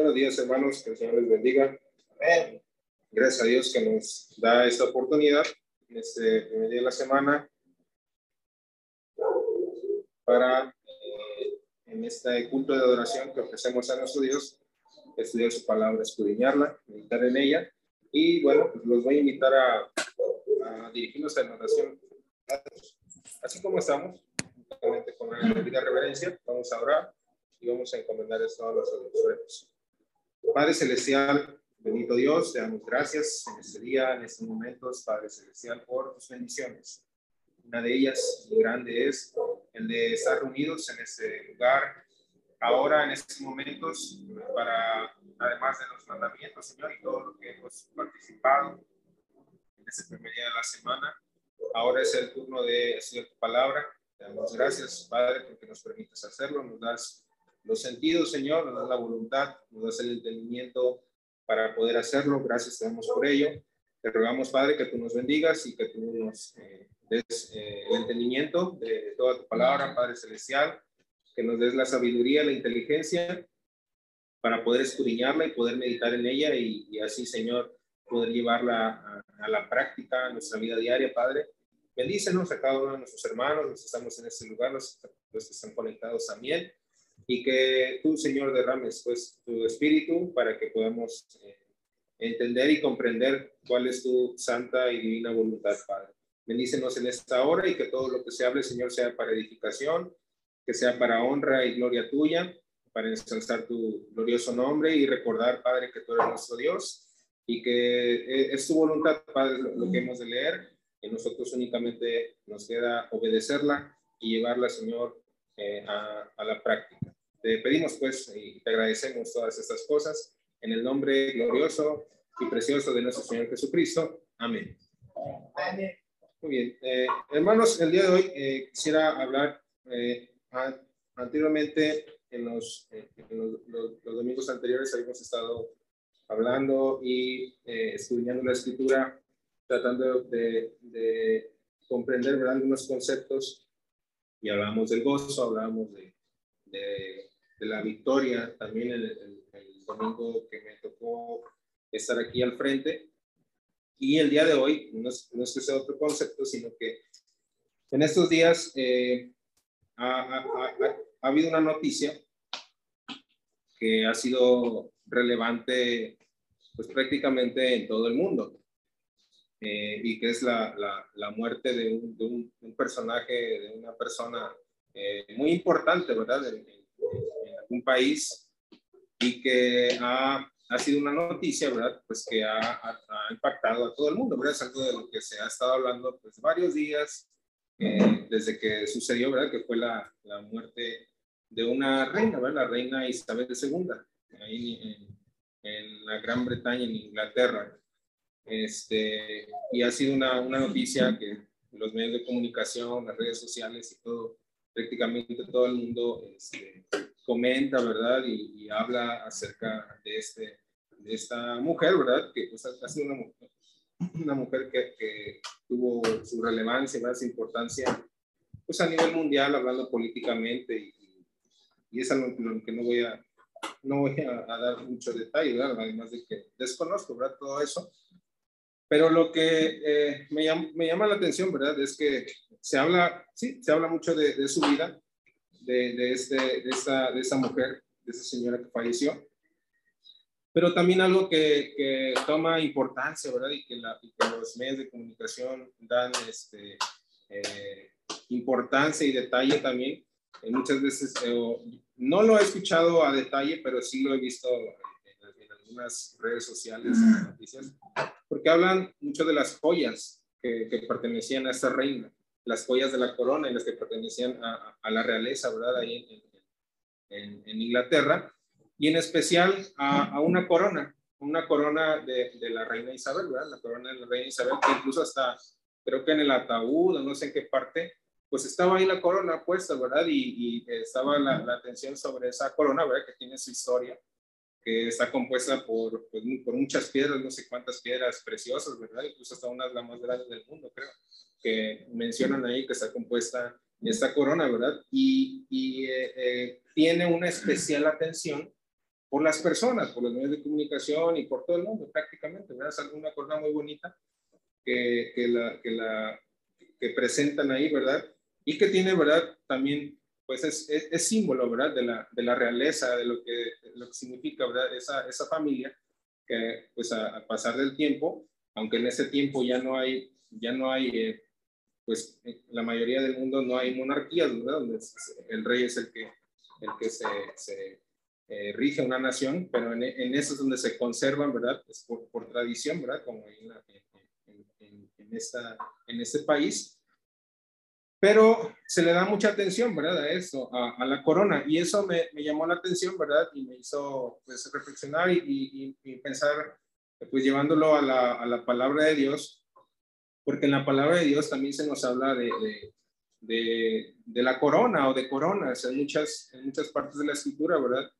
Buenos días, hermanos. Que el Señor les bendiga. Amén. Gracias a Dios que nos da esta oportunidad en este primer día de la semana para, eh, en este culto de adoración que ofrecemos a nuestro Dios, estudiar su palabra, escudriñarla, meditar en ella. Y bueno, pues los voy a invitar a, a dirigirnos a la oración. Así como estamos, con la debida reverencia, vamos a orar y vamos a encomendar esto a los adultos. Padre Celestial, bendito Dios, te damos gracias en este día, en estos momentos, Padre Celestial, por tus bendiciones. Una de ellas, muy grande, es el de estar reunidos en este lugar, ahora en estos momentos, para, además de los mandamientos, Señor, y todo lo que hemos participado en este primer día de la semana, ahora es el turno de estudiar tu palabra. Te damos gracias, Padre, porque nos permites hacerlo, nos das los sentidos, Señor, nos das la voluntad, nos das el entendimiento para poder hacerlo. Gracias te damos por ello. Te rogamos, Padre, que tú nos bendigas y que tú nos eh, des eh, el entendimiento de toda tu palabra, Padre Celestial, que nos des la sabiduría, la inteligencia para poder escudriñarla y poder meditar en ella y, así, Señor, poder llevarla a, la práctica, a nuestra vida diaria, Padre. Bendícenos a cada uno de nuestros hermanos, los que estamos en este lugar, los, los que están conectados también y que tú, Señor, derrames pues tu espíritu para que podamos eh, entender y comprender cuál es tu santa y divina voluntad, Padre. Bendícenos en esta hora y que todo lo que se hable, Señor, sea para edificación, que sea para honra y gloria tuya, para ensalzar tu glorioso nombre y recordar, Padre, que tú eres nuestro Dios y que eh, es tu voluntad, Padre, lo que hemos de leer, y nosotros únicamente nos queda obedecerla y llevarla, Señor, eh, a, a la práctica. Te pedimos pues y te agradecemos todas estas cosas en el nombre glorioso y precioso de nuestro Señor Jesucristo. Amén. Muy bien. Eh, hermanos, el día de hoy eh, quisiera hablar eh, anteriormente en, los, los, domingos anteriores habíamos estado hablando y estudiando la escritura, tratando de, de comprender algunos conceptos y hablábamos del gozo, hablábamos de, de de la victoria, también el, domingo que me tocó estar aquí al frente. Y el día de hoy, no es, no es que sea otro concepto, sino que en estos días eh, ha, ha, ha, habido una noticia que ha sido relevante pues prácticamente en todo el mundo. Eh, y que es la, la, la muerte de un, de, un, personaje, de una persona eh, muy importante, ¿verdad? Un país y que ha, ha, sido una noticia, ¿verdad? Pues que ha, ha, impactado a todo el mundo, ¿verdad? Es algo de lo que se ha estado hablando pues varios días eh, desde que sucedió, ¿verdad? Que fue la, la, muerte de una reina, ¿verdad? La reina Isabel II, ahí en, en la Gran Bretaña, en Inglaterra. Este, y ha sido una, una noticia que los medios de comunicación, las redes sociales y todo, prácticamente todo el mundo este, comenta, ¿verdad? Y, habla acerca de, este, de esta mujer, ¿verdad? Que pues, ha sido una mujer, una mujer que, que, tuvo su relevancia, su importancia, pues a nivel mundial, hablando políticamente, y, y es algo que no voy a, no voy a, dar mucho detalle, ¿verdad? Además de que desconozco, ¿verdad? Todo eso. Pero lo que eh, me, llama, me, llama, la atención, ¿verdad? Es que se habla, sí, se habla mucho de, de su vida, de, de, este, de, esa mujer, de esa señora que falleció. Pero también algo que, que toma importancia, ¿verdad? Y que, la, los medios de comunicación dan este, eh, importancia y detalle también. Eh, muchas veces eh, no lo he escuchado a detalle, pero sí lo he visto en, algunas redes sociales, noticias, porque hablan mucho de las joyas que, que pertenecían a esta reina las joyas de la corona y las que pertenecían a, la realeza, ¿verdad? Ahí en, en, Inglaterra, y en especial a, una corona, una corona de, la reina Isabel, ¿verdad? La corona de la reina Isabel, que incluso hasta, creo que en el ataúd, no sé en qué parte, pues estaba ahí la corona puesta, ¿verdad? Y, y estaba la, la, atención sobre esa corona, ¿verdad? Que tiene su historia, que está compuesta por, pues, por muchas piedras, no sé cuántas piedras preciosas, ¿verdad? Incluso hasta una de las más grandes del mundo, creo que mencionan ahí que está compuesta esta corona, ¿verdad? Y, y eh, eh, tiene una especial atención por las personas, por los medios de comunicación y por todo el mundo prácticamente, ¿verdad? Es una corona muy bonita que, que, la, que, la, que presentan ahí, ¿verdad? Y que tiene, ¿verdad? También, pues es, es, símbolo, ¿verdad? De la, de la realeza, de lo que, lo que significa, ¿verdad? Esa, esa familia que, pues a, pasar del tiempo, aunque en ese tiempo ya no hay, ya no hay, eh, pues en la mayoría del mundo no hay monarquías, ¿verdad? Donde el rey es el que, el que se, se eh, rige una nación, pero en, en, eso es donde se conservan, ¿verdad? Es por, por tradición, ¿verdad? Como en, en, esta, en este país. Pero se le da mucha atención, ¿verdad? A eso, a, la corona. Y eso me, me, llamó la atención, ¿verdad? Y me hizo pues, reflexionar y, y, y pensar, pues llevándolo a la, a la, palabra de Dios, porque en la palabra de Dios también se nos habla de, de, de, de la corona o de coronas en muchas, en muchas partes de la escritura, ¿verdad?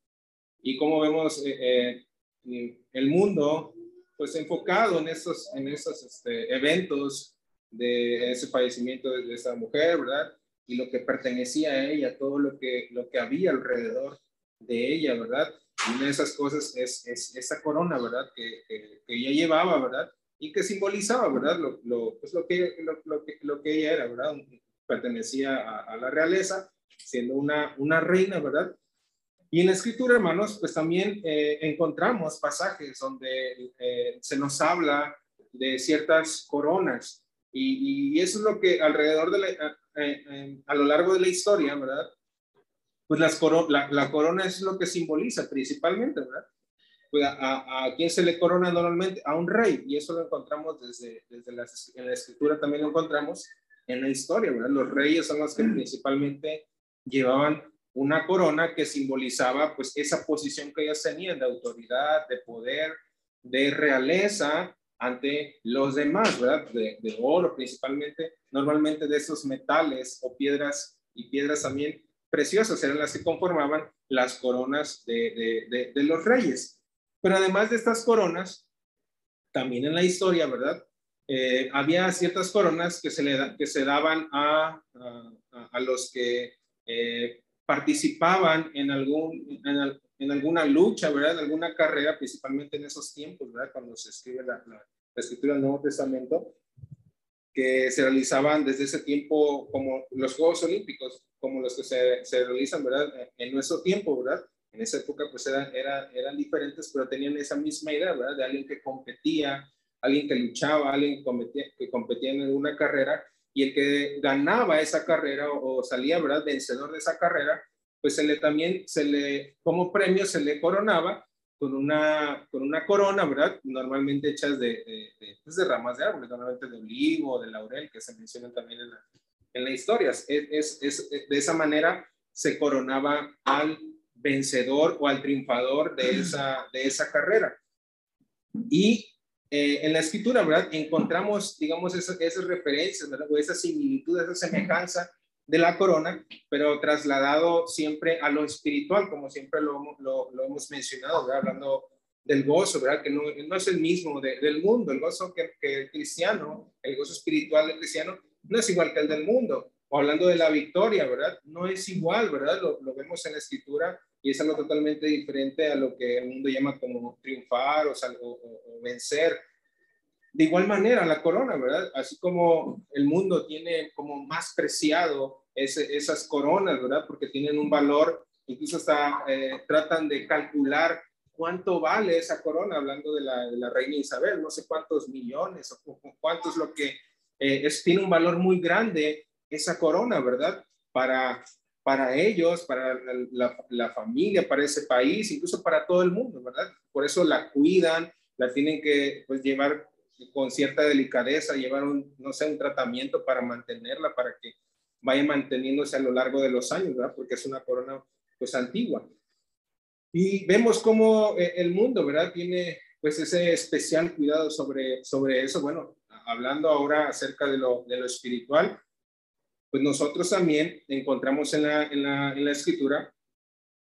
y cómo vemos eh, eh, el mundo pues enfocado en esos, en esos este, eventos de ese fallecimiento de, esa mujer, ¿verdad? Y lo que pertenecía a ella, todo lo que, lo que había alrededor de ella, ¿verdad? Y una de esas cosas es, es esa corona, ¿verdad? Que, que, ella llevaba, ¿verdad? Y que simbolizaba, ¿verdad? Lo, lo, pues lo, que, lo, que, lo que ella era, ¿verdad? Pertenecía a, a la realeza, siendo una, una reina, ¿verdad? Y en la escritura, hermanos, pues también eh, encontramos pasajes donde eh, se nos habla de ciertas coronas. Y, eso es lo que alrededor de la, eh, a lo largo de la historia, ¿verdad? Pues las la, la, corona es lo que simboliza principalmente, ¿verdad? Pues a, a, quién se le corona normalmente? A un rey. Y eso lo encontramos desde, desde la, en la escritura, también lo encontramos en la historia, ¿verdad? Los reyes son los que principalmente llevaban una corona que simbolizaba pues esa posición que ellas tenían de autoridad, de poder, de realeza ante los demás, ¿verdad? De, oro principalmente, normalmente de esos metales o piedras y piedras también preciosas eran las que conformaban las coronas de, los reyes. Pero además de estas coronas, también en la historia, ¿verdad? Eh, había ciertas coronas que se, le que se daban a, a, los que eh, participaban en, algún, en, alguna lucha, ¿verdad? En alguna carrera, principalmente en esos tiempos, ¿verdad? Cuando se escribe la, la, escritura del Nuevo Testamento, que se realizaban desde ese tiempo como los Juegos Olímpicos, como los que se, se realizan, ¿verdad? En nuestro tiempo, ¿verdad? En esa época pues eran, eran, eran diferentes, pero tenían esa misma idea, ¿verdad? De alguien que competía, alguien que luchaba, alguien que competía, que competía en una carrera y el que ganaba esa carrera o, salía, ¿verdad?, vencedor de esa carrera, pues se le también, se le, como premio, se le coronaba con una, con una corona, ¿verdad? Normalmente hechas de, de, pues de ramas de árboles, normalmente de olivo, de laurel, que se mencionan también en la, en la historia. Es, es, es, de esa manera se coronaba al vencedor o al triunfador de esa, de esa carrera. Y eh, en la escritura, ¿verdad? Encontramos, digamos, esas, esas referencias, ¿verdad? O esa similitud, esa semejanza de la corona, pero trasladado siempre a lo espiritual, como siempre lo, lo, lo hemos mencionado, ¿verdad? Hablando del gozo, ¿verdad? Que no, no es el mismo del mundo, el gozo que, que, el cristiano, el gozo espiritual del cristiano, no es igual que el del mundo. O hablando de la victoria, ¿verdad? No es igual, ¿verdad? Lo, lo vemos en la escritura y es algo totalmente diferente a lo que el mundo llama como triunfar o, o, vencer. De igual manera, la corona, ¿verdad? Así como el mundo tiene como más preciado esas coronas, ¿verdad? Porque tienen un valor, incluso hasta eh, tratan de calcular cuánto vale esa corona, hablando de la, la reina Isabel, no sé cuántos millones o, cuánto es lo que eh, es, tiene un valor muy grande esa corona, ¿verdad? Para, para ellos, para la, familia, para ese país, incluso para todo el mundo, ¿verdad? Por eso la cuidan, la tienen que pues, llevar con cierta delicadeza, llevar un, no sé, un tratamiento para mantenerla, para que vaya manteniéndose a lo largo de los años, ¿verdad? Porque es una corona pues antigua. Y vemos cómo eh, el mundo, ¿verdad? Tiene pues ese especial cuidado sobre, sobre eso. Bueno, hablando ahora acerca de lo, de lo espiritual, pues nosotros también encontramos en la, en la, en la escritura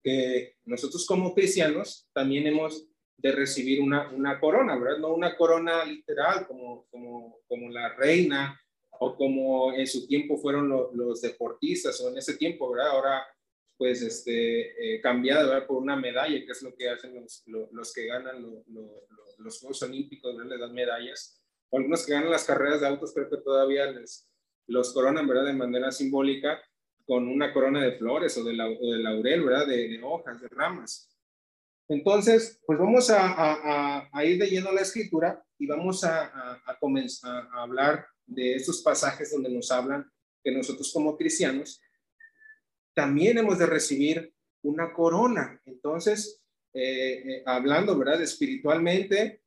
que nosotros como cristianos también hemos de recibir una, una corona, ¿verdad? No una corona literal como, como, como la reina o como en su tiempo fueron los deportistas o en ese tiempo, ¿verdad? Ahora pues, este, eh, cambiada por una medalla, que es lo que hacen los, los, que ganan los Juegos Olímpicos, ¿verdad? le dan medallas. O algunos que ganan las carreras de autos, creo que todavía les, los coronan, ¿verdad? De manera simbólica con una corona de flores o de, laurel, ¿verdad? De, hojas, de ramas. Entonces, pues vamos a, a, ir leyendo la escritura y vamos a, comenzar a hablar de estos pasajes donde nos hablan que nosotros como cristianos también hemos de recibir una corona. Entonces, eh, eh, hablando, ¿verdad? Espiritualmente,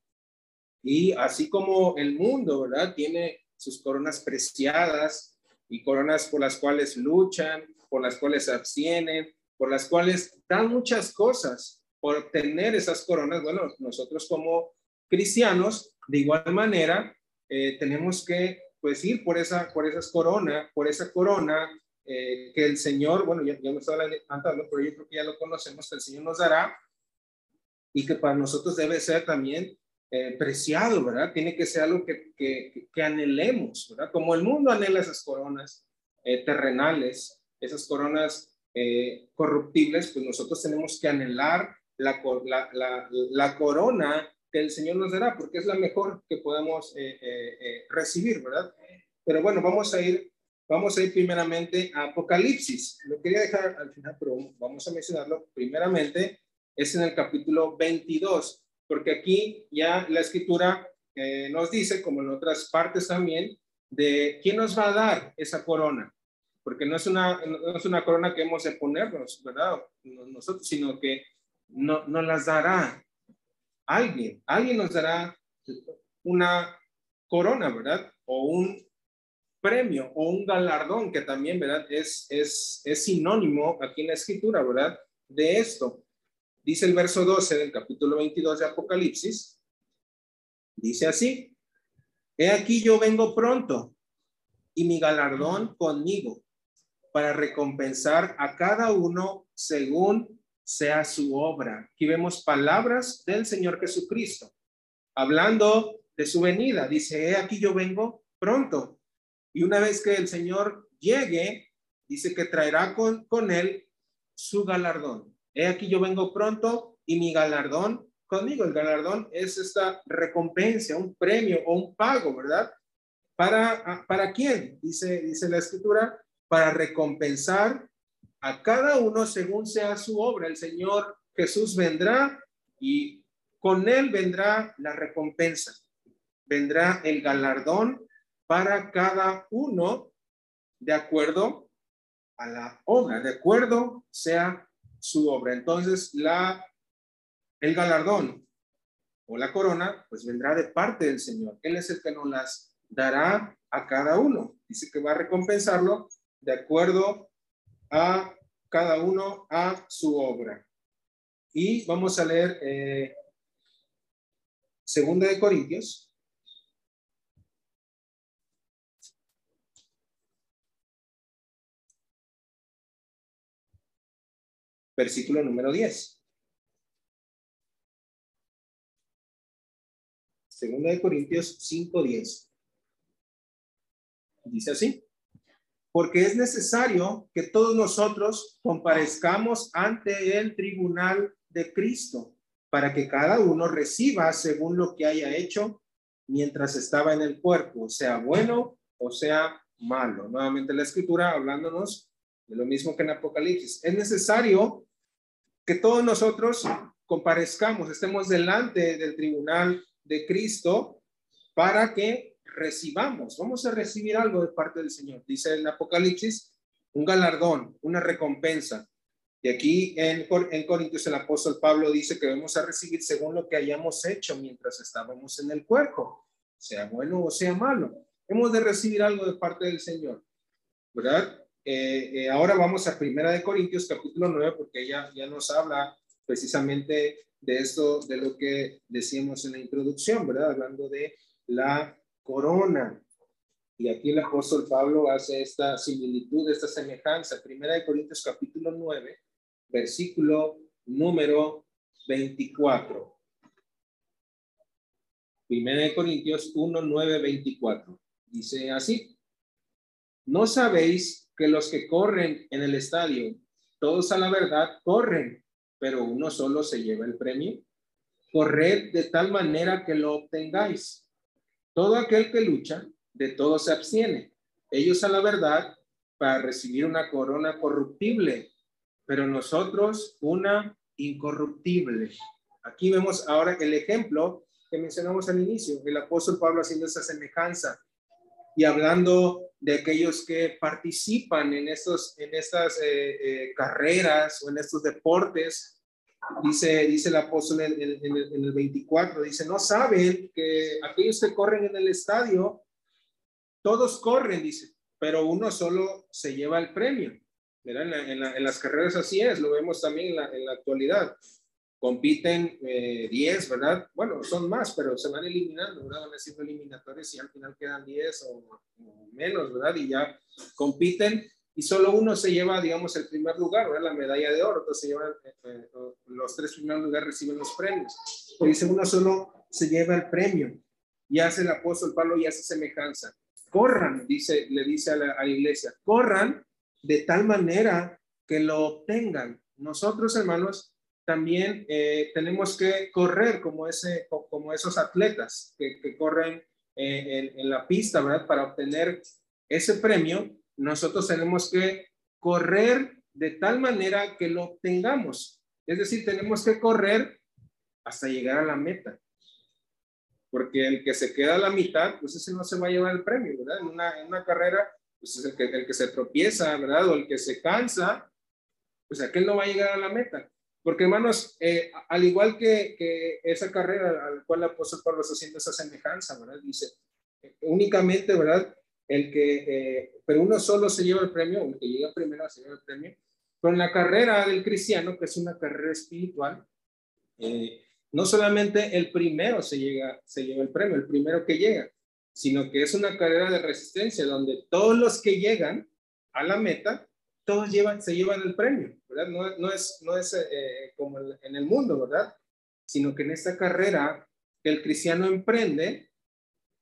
y así como el mundo, ¿verdad? Tiene sus coronas preciadas y coronas por las cuales luchan, por las cuales se abstienen, por las cuales dan muchas cosas por obtener esas coronas. Bueno, nosotros como cristianos, de igual manera, eh, tenemos que pues ir por esa, por esas coronas, por esa corona eh, que el Señor, bueno, ya, ya me estaba cantando, pero yo creo que ya lo conocemos, que el Señor nos dará y que para nosotros debe ser también eh, preciado, ¿verdad? Tiene que ser algo que, que, que, anhelemos, ¿verdad? Como el mundo anhela esas coronas eh, terrenales, esas coronas corruptibles, pues nosotros tenemos que anhelar la, la, la, la, corona que el Señor nos dará, porque es la mejor que podemos recibir, ¿verdad? Pero bueno, vamos a ir Vamos a ir primeramente a Apocalipsis. Lo quería dejar al final, pero vamos a mencionarlo. Primeramente es en el capítulo 22, porque aquí ya la escritura eh, nos dice, como en otras partes también, de quién nos va a dar esa corona. Porque no es una, no es una corona que hemos de ponernos, ¿verdad? Nosotros, sino que no, nos las dará alguien. Alguien nos dará una corona, ¿verdad? O un premio o un galardón, que también, ¿verdad? Es, es, es sinónimo aquí en la escritura, ¿verdad? De esto. Dice el verso 12 del capítulo 22 de Apocalipsis. Dice así, he aquí yo vengo pronto y mi galardón conmigo para recompensar a cada uno según sea su obra. Aquí vemos palabras del Señor Jesucristo, hablando de su venida. Dice, he aquí yo vengo pronto y una vez que el Señor llegue, dice que traerá con, con él su galardón. He aquí yo vengo pronto y mi galardón conmigo. El galardón es esta recompensa, un premio o un pago, ¿verdad? ¿Para, para quién? Dice, dice la escritura, para recompensar a cada uno según sea su obra. El Señor Jesús vendrá y con él vendrá la recompensa, vendrá el galardón para cada uno de acuerdo a la obra, de acuerdo sea su obra. Entonces, la, el galardón o la corona, pues vendrá de parte del Señor. Él es el que nos las dará a cada uno. Dice que va a recompensarlo de acuerdo a cada uno a su obra. Y vamos a leer eh, Segunda de Corintios, versículo número 10. Segunda de Corintios 5:10. Dice así: Porque es necesario que todos nosotros comparezcamos ante el tribunal de Cristo, para que cada uno reciba según lo que haya hecho mientras estaba en el cuerpo, sea bueno o sea malo. Nuevamente la escritura hablándonos de lo mismo que en Apocalipsis. Es necesario que todos nosotros comparezcamos, estemos delante del tribunal de Cristo para que recibamos, vamos a recibir algo de parte del Señor. Dice el Apocalipsis, un galardón, una recompensa. Y aquí en, en Corintios el apóstol Pablo dice que vamos a recibir según lo que hayamos hecho mientras estábamos en el cuerpo, sea bueno o sea malo. Hemos de recibir algo de parte del Señor, ¿verdad? Eh, eh, ahora vamos a Primera de Corintios capítulo 9 porque ella ya nos habla precisamente de esto, de lo que decíamos en la introducción, ¿verdad? Hablando de la corona. Y aquí el apóstol Pablo hace esta similitud, esta semejanza. Primera de Corintios capítulo 9, versículo número 24. Primera de Corintios 1, 9, 24. Dice así, ¿no sabéis que los que corren en el estadio, todos a la verdad corren, pero uno solo se lleva el premio. Corred de tal manera que lo obtengáis. Todo aquel que lucha, de todo se abstiene. Ellos a la verdad para recibir una corona corruptible, pero nosotros una incorruptible. Aquí vemos ahora el ejemplo que mencionamos al inicio, el apóstol Pablo haciendo esa semejanza y hablando de aquellos que participan en, estos, en estas eh, eh, carreras o en estos deportes. Dice, dice el apóstol en, en, el, 24, dice, no saben que aquellos que corren en el estadio, todos corren, dice, pero uno solo se lleva el premio. En, en, las carreras así es, lo vemos también en la, en actualidad compiten 10, eh, ¿verdad? Bueno, son más, pero se van eliminando, ¿verdad? Van haciendo eliminatorios y al final quedan 10 o, menos, ¿verdad? Y ya compiten y solo uno se lleva, digamos, el primer lugar, ¿verdad? La medalla de oro, entonces llevan, eh, eh, los tres primeros lugares reciben los premios. Pero dice, uno solo se lleva el premio y hace el apóstol Pablo y hace semejanza. Corran, dice, le dice a la, iglesia, corran de tal manera que lo obtengan. Nosotros, hermanos, también eh, tenemos que correr como, ese, como esos atletas que, corren eh, en, la pista, ¿verdad? Para obtener ese premio, nosotros tenemos que correr de tal manera que lo obtengamos. Es decir, tenemos que correr hasta llegar a la meta. Porque el que se queda a la mitad, pues ese no se va a llevar el premio, ¿verdad? En una, en una carrera, pues es el que, el que se tropieza, ¿verdad? O el que se cansa, pues aquel no va a llegar a la meta. Porque, hermanos, eh, al igual que, que, esa carrera al cual el apóstol Pablo está haciendo esa semejanza, ¿verdad? Dice, únicamente, ¿verdad? El que, eh, pero uno solo se lleva el premio, el que llega primero se lleva el premio. Pero en la carrera del cristiano, que es una carrera espiritual, eh, no solamente el primero se, llega, se lleva el premio, el primero que llega, sino que es una carrera de resistencia donde todos los que llegan a la meta todos llevan, se llevan el premio, ¿verdad? No, no es, no es eh, como en el mundo, ¿verdad? Sino que en esta carrera que el cristiano emprende,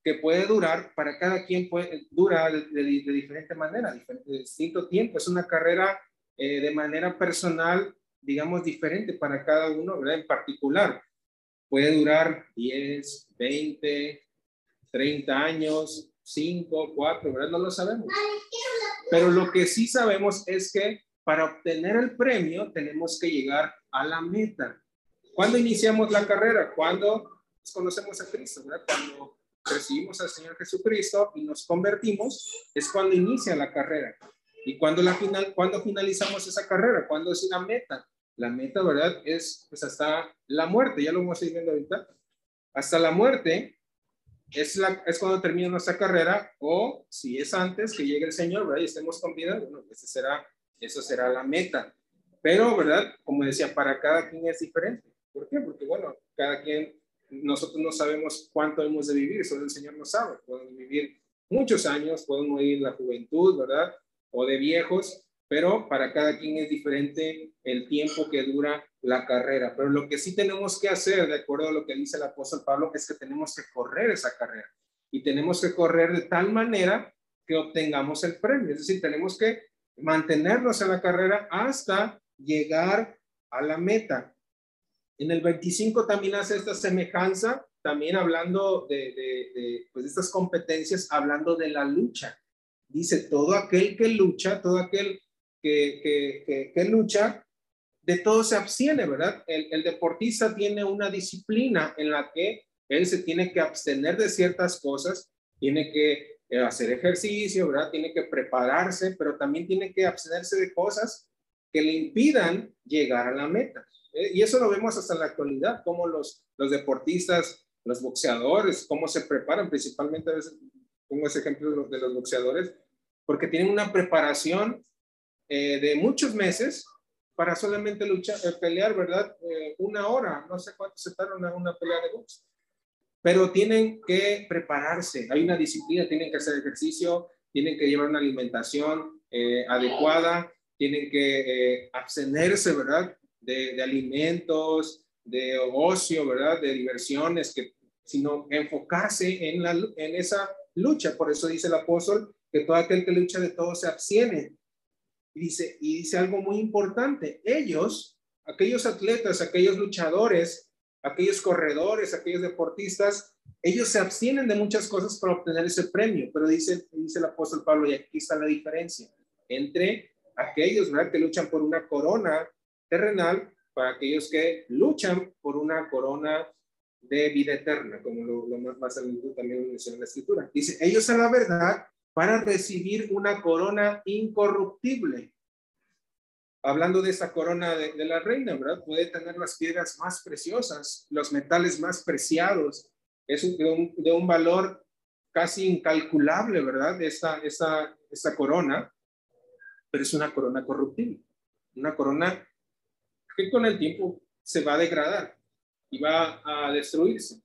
que puede durar, para cada quien puede, dura de, diferente manera, de distinto tiempo. Es una carrera eh, de manera personal, digamos, diferente para cada uno, ¿verdad? En particular, puede durar 10, 20, 30 años, 5, 4, ¿verdad? No lo sabemos. Pero lo que sí sabemos es que para obtener el premio tenemos que llegar a la meta. ¿Cuándo iniciamos la carrera? Cuando conocemos a Cristo, ¿verdad? Cuando recibimos al Señor Jesucristo y nos convertimos, es cuando inicia la carrera. ¿Y cuando, la final, cuando finalizamos esa carrera? ¿Cuándo es la meta? La meta, ¿verdad? Es pues hasta la muerte, ya lo vamos a ir viendo ahorita. Hasta la muerte es, la, es cuando termina nuestra carrera o si es antes que llegue el Señor, ¿verdad? Y estemos con vida, bueno, ese será, eso será la meta. Pero, ¿verdad? Como decía, para cada quien es diferente. ¿Por qué? Porque, bueno, cada quien, nosotros no sabemos cuánto hemos de vivir, solo el Señor no sabe. Podemos vivir muchos años, podemos morir en la juventud, ¿verdad? O de viejos, pero para cada quien es diferente el tiempo que dura la carrera. Pero lo que sí tenemos que hacer, de acuerdo a lo que dice el apóstol Pablo, es que tenemos que correr esa carrera y tenemos que correr de tal manera que obtengamos el premio. Es decir, tenemos que mantenernos en la carrera hasta llegar a la meta. En el 25 también hace esta semejanza, también hablando de, de, pues estas competencias, hablando de la lucha. Dice, todo aquel que lucha, todo aquel que, que, que lucha, de todo se abstiene, ¿verdad? El, deportista tiene una disciplina en la que él se tiene que abstener de ciertas cosas, tiene que eh, hacer ejercicio, ¿verdad? Tiene que prepararse, pero también tiene que abstenerse de cosas que le impidan llegar a la meta. Eh, y eso lo vemos hasta la actualidad, como los, los deportistas, los boxeadores, cómo se preparan, principalmente a veces pongo ese ejemplo de los, de los boxeadores, porque tienen una preparación eh, de muchos meses para solamente luchar, eh, pelear, ¿verdad? Eh, una hora, no sé cuánto se tarda una, pelea de box. Pero tienen que prepararse, hay una disciplina, tienen que hacer ejercicio, tienen que llevar una alimentación eh, adecuada, tienen que abstenerse, ¿verdad? De, alimentos, de ocio, ¿verdad? De diversiones, que, sino enfocarse en, la, en esa lucha. Por eso dice el apóstol que todo aquel que lucha de todo se abstiene Y dice, y dice algo muy importante, ellos, aquellos atletas, aquellos luchadores, aquellos corredores, aquellos deportistas, ellos se abstienen de muchas cosas para obtener ese premio, pero dice, dice el apóstol Pablo, y aquí está la diferencia entre aquellos ¿verdad? que luchan por una corona terrenal para aquellos que luchan por una corona de vida eterna, como lo, lo más, más también menciona en la escritura. Dice, ellos a la verdad para recibir una corona incorruptible. Hablando de esa corona de, la reina, ¿verdad? Puede tener las piedras más preciosas, los metales más preciados. Es de, un, de un valor casi incalculable, ¿verdad? Esta, esta, esta corona, pero es una corona corruptible. Una corona que con el tiempo se va a degradar y va a destruirse.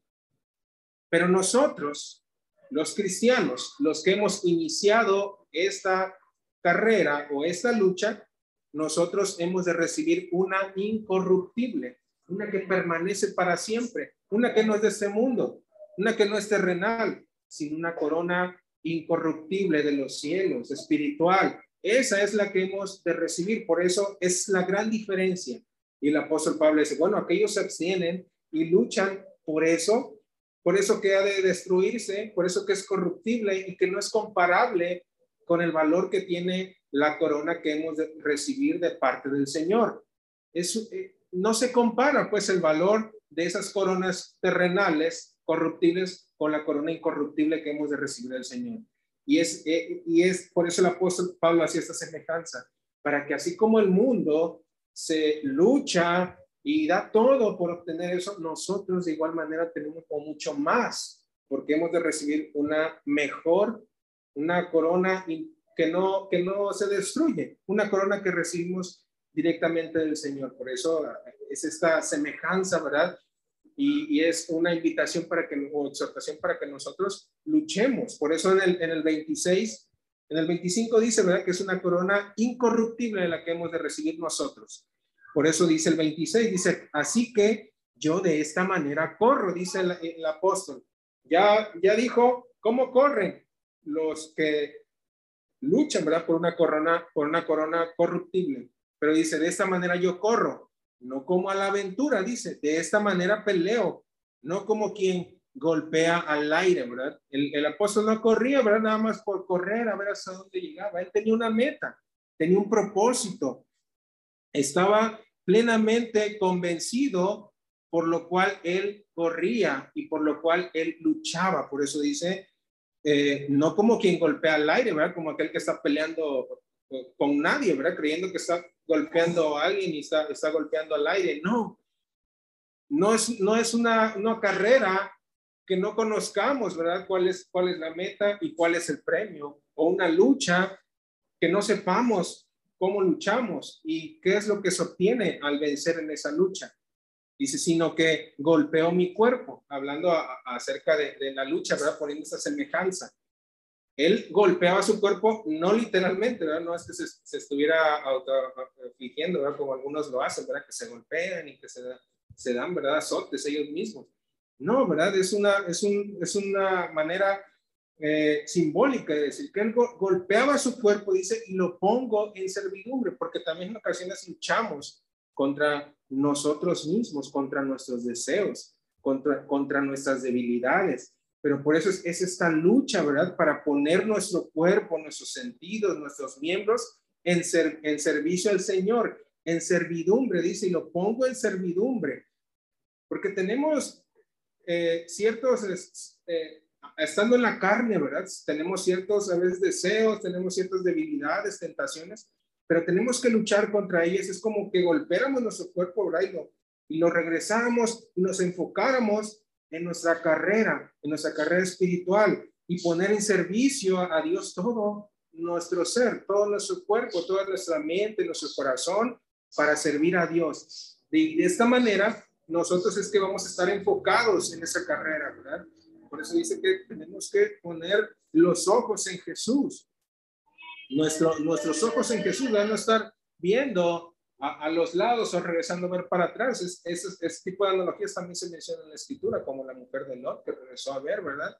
Pero nosotros, los cristianos, los que hemos iniciado esta carrera o esta lucha, nosotros hemos de recibir una incorruptible, una que permanece para siempre, una que no es de este mundo, una que no es terrenal, sino una corona incorruptible de los cielos, espiritual. Esa es la que hemos de recibir. Por eso es la gran diferencia. Y el apóstol Pablo dice, bueno, aquellos se abstienen y luchan por eso, por eso que ha de destruirse, por eso que es corruptible y que no es comparable con el valor que tiene la corona que hemos de recibir de parte del Señor. Es, eh, no se compara pues el valor de esas coronas terrenales corruptibles con la corona incorruptible que hemos de recibir del Señor. Y es, eh, y es por eso el apóstol Pablo hacía esta semejanza, para que así como el mundo se lucha y da todo por obtener eso, nosotros de igual manera tenemos mucho más, porque hemos de recibir una mejor, una corona que no, que no se destruye, una corona que recibimos directamente del Señor. Por eso es esta semejanza, ¿verdad? Y, es una invitación para que, o exhortación para que nosotros luchemos. Por eso en el, en el 26, en el 25 dice, ¿verdad? Que es una corona incorruptible la que hemos de recibir nosotros. Por eso dice el 26, dice, así que yo de esta manera corro, dice el, apóstol. Ya, ya dijo, ¿cómo corren los que luchan, verdad? Por una corona, por una corona corruptible. Pero dice, de esta manera yo corro, no como a la aventura, dice, de esta manera peleo, no como quien golpea al aire, ¿verdad? El, el, apóstol no corría, ¿verdad? Nada más por correr a ver hasta dónde llegaba. Él tenía una meta, tenía un propósito. Estaba plenamente convencido, por lo cual él corría y por lo cual él luchaba. Por eso dice, eh, no como quien golpea al aire, ¿verdad? Como aquel que está peleando con nadie, ¿verdad? Creyendo que está golpeando a alguien y está, está golpeando al aire. No, no es, no es una, una carrera que no conozcamos, ¿verdad? ¿Cuál es, cuál es la meta y cuál es el premio? O una lucha que no sepamos cómo luchamos y qué es lo que se obtiene al vencer en esa lucha. Dice, sino que golpeó mi cuerpo, hablando acerca de, la lucha, ¿verdad? Poniendo esa semejanza. Él golpeaba su cuerpo, no literalmente, ¿verdad? No es que se, estuviera afligiendo, ¿verdad? Como algunos lo hacen, ¿verdad? Que se golpean y que se, se dan, ¿verdad? Azotes ellos mismos. No, ¿verdad? Es una, es, un, es una manera eh, simbólica, es decir, que él golpeaba su cuerpo, dice, y lo pongo en servidumbre, porque también en ocasiones luchamos contra nosotros mismos, contra nuestros deseos, contra, contra nuestras debilidades. Pero por eso es, es esta lucha, ¿verdad? Para poner nuestro cuerpo, nuestros sentidos, nuestros miembros en, ser, en servicio al Señor, en servidumbre, dice, y lo pongo en servidumbre. Porque tenemos eh, ciertos eh, estando en la carne, ¿verdad? Tenemos ciertos a veces deseos, tenemos ciertas debilidades, tentaciones, pero tenemos que luchar contra ellas. Es como que golpeáramos nuestro cuerpo, ¿verdad? Y lo, regresáramos y nos enfocáramos en nuestra carrera, en nuestra carrera espiritual y poner en servicio a Dios todo nuestro ser, todo nuestro cuerpo, toda nuestra mente, nuestro corazón para servir a Dios. De esta manera, nosotros es que vamos a estar enfocados en esa carrera, ¿verdad? Por eso dice que tenemos que poner los ojos en Jesús. Nuestro, nuestros ojos en Jesús van a estar viendo a, los lados o regresando a ver para atrás. Es, ese tipo de analogías también se menciona en la escritura, como la mujer de Lot que regresó a ver, ¿verdad?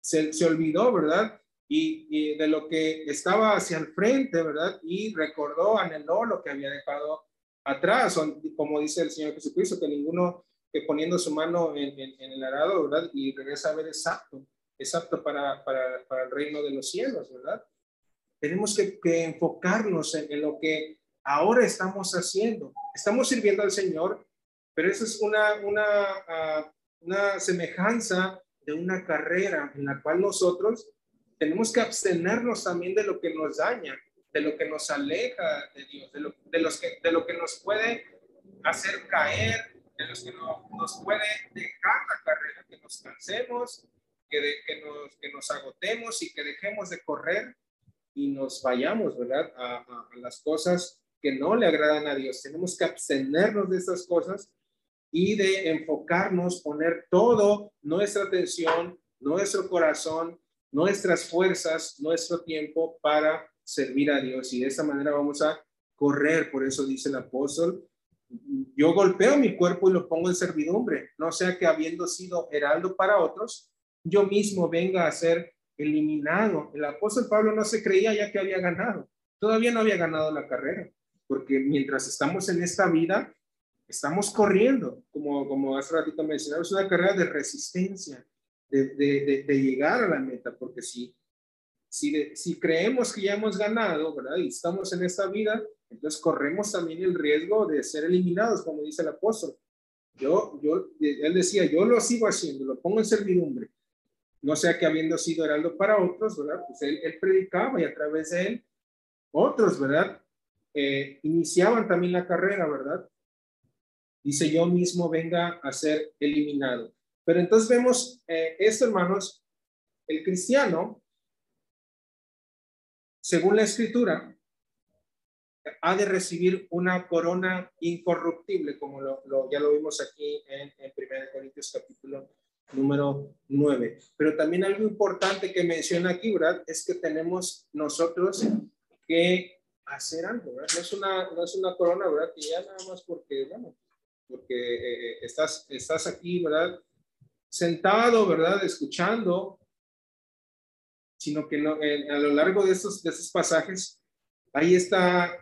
Se, se olvidó, ¿verdad? y, de lo que estaba hacia el frente, ¿verdad? Y recordó, anheló lo que había dejado atrás, como dice el Señor Jesucristo, que ninguno que poniendo su mano en, el arado, ¿verdad? Y regresa a ver es apto, es apto para, para, para el reino de los cielos, ¿verdad? Tenemos que, enfocarnos en, lo que ahora estamos haciendo. Estamos sirviendo al Señor, pero eso es una, una, ah, una semejanza de una carrera en la cual nosotros tenemos que abstenernos también de lo que nos daña, de lo que nos aleja de Dios, de lo, de los que, de lo que nos puede hacer caer, de los que no, nos puede dejar la carrera, que nos cansemos, que, que, nos, que nos agotemos y que dejemos de correr y nos vayamos, ¿verdad? A, a, a las cosas que no le agradan a Dios. Tenemos que abstenernos de esas cosas y de enfocarnos, poner todo nuestra atención, nuestro corazón, nuestras fuerzas, nuestro tiempo para servir a Dios. Y de esa manera vamos a correr. Por eso dice el apóstol, yo golpeo mi cuerpo y lo pongo en servidumbre, no sea que habiendo sido heraldo para otros, yo mismo venga a ser eliminado. El apóstol Pablo no se creía ya que había ganado. Todavía no había ganado la carrera, porque mientras estamos en esta vida, estamos corriendo, como, como hace ratito mencionaba, es una carrera de resistencia, de, de, de, llegar a la meta, porque si, si, si creemos que ya hemos ganado, ¿verdad? Y estamos en esta vida, entonces corremos también el riesgo de ser eliminados, como dice el apóstol. Yo, yo, él decía, yo lo sigo haciendo, lo pongo en servidumbre. No sea que habiendo sido heraldo para otros, ¿verdad? Pues él, él predicaba y a través de él, otros, ¿verdad? Eh, iniciaban también la carrera, ¿verdad? dice yo mismo venga a ser eliminado. Pero entonces vemos eh, esto, hermanos, el cristiano, según la escritura, ha de recibir una corona incorruptible, como lo, ya lo vimos aquí en, en 1 Corintios capítulo número 9. Pero también algo importante que menciona aquí, ¿verdad? Es que tenemos nosotros que hacer algo, ¿verdad? No es una, no es una corona, ¿verdad? Que ya nada más porque, bueno, porque eh, eh, estás, estás aquí, ¿verdad? Sentado, ¿verdad? Escuchando, sino que no, a lo largo de estos, de estos pasajes, ahí está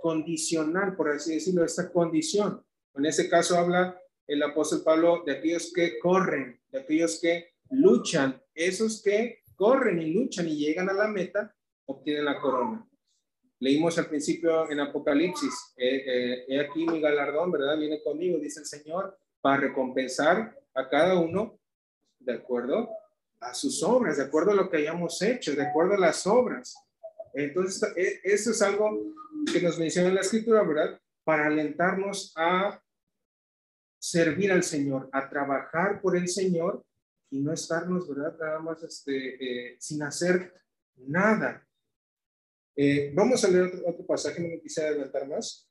condicional, por así decirlo, esta condición. En ese caso habla el apóstol Pablo de aquellos que corren, de aquellos que luchan, esos que corren y luchan y llegan a la meta, obtienen la corona. Leímos al principio en Apocalipsis, eh, eh, he aquí mi galardón, ¿verdad? Viene conmigo, dice el Señor, para recompensar a cada uno de acuerdo a sus obras, de acuerdo a lo que hayamos hecho, de acuerdo a las obras. Entonces, e, eso es algo que nos menciona la escritura, ¿verdad? Para alentarnos a servir al Señor, a trabajar por el Señor y no estarnos, ¿verdad? Nada más este, eh, sin hacer nada. Eh, vamos a leer otro, pasaje, no me quise adelantar más.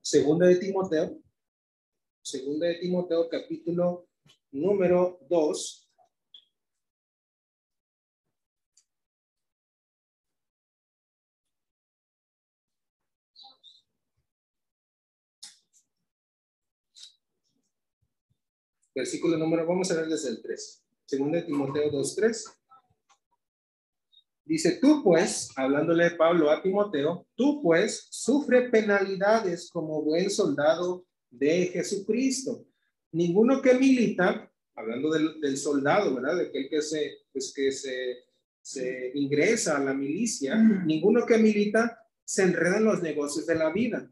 Segunda de Timoteo. Segunda de Timoteo, capítulo número 2. Versículo número, vamos a ver desde el 3. Segunda de Timoteo 2, 3. Dice, tú pues, hablándole Pablo a Timoteo, tú pues sufre penalidades como buen soldado de Jesucristo. Ninguno que milita, hablando del, soldado, ¿verdad? De aquel que se, pues que se, se ingresa a la milicia, ninguno que milita se enreda en los negocios de la vida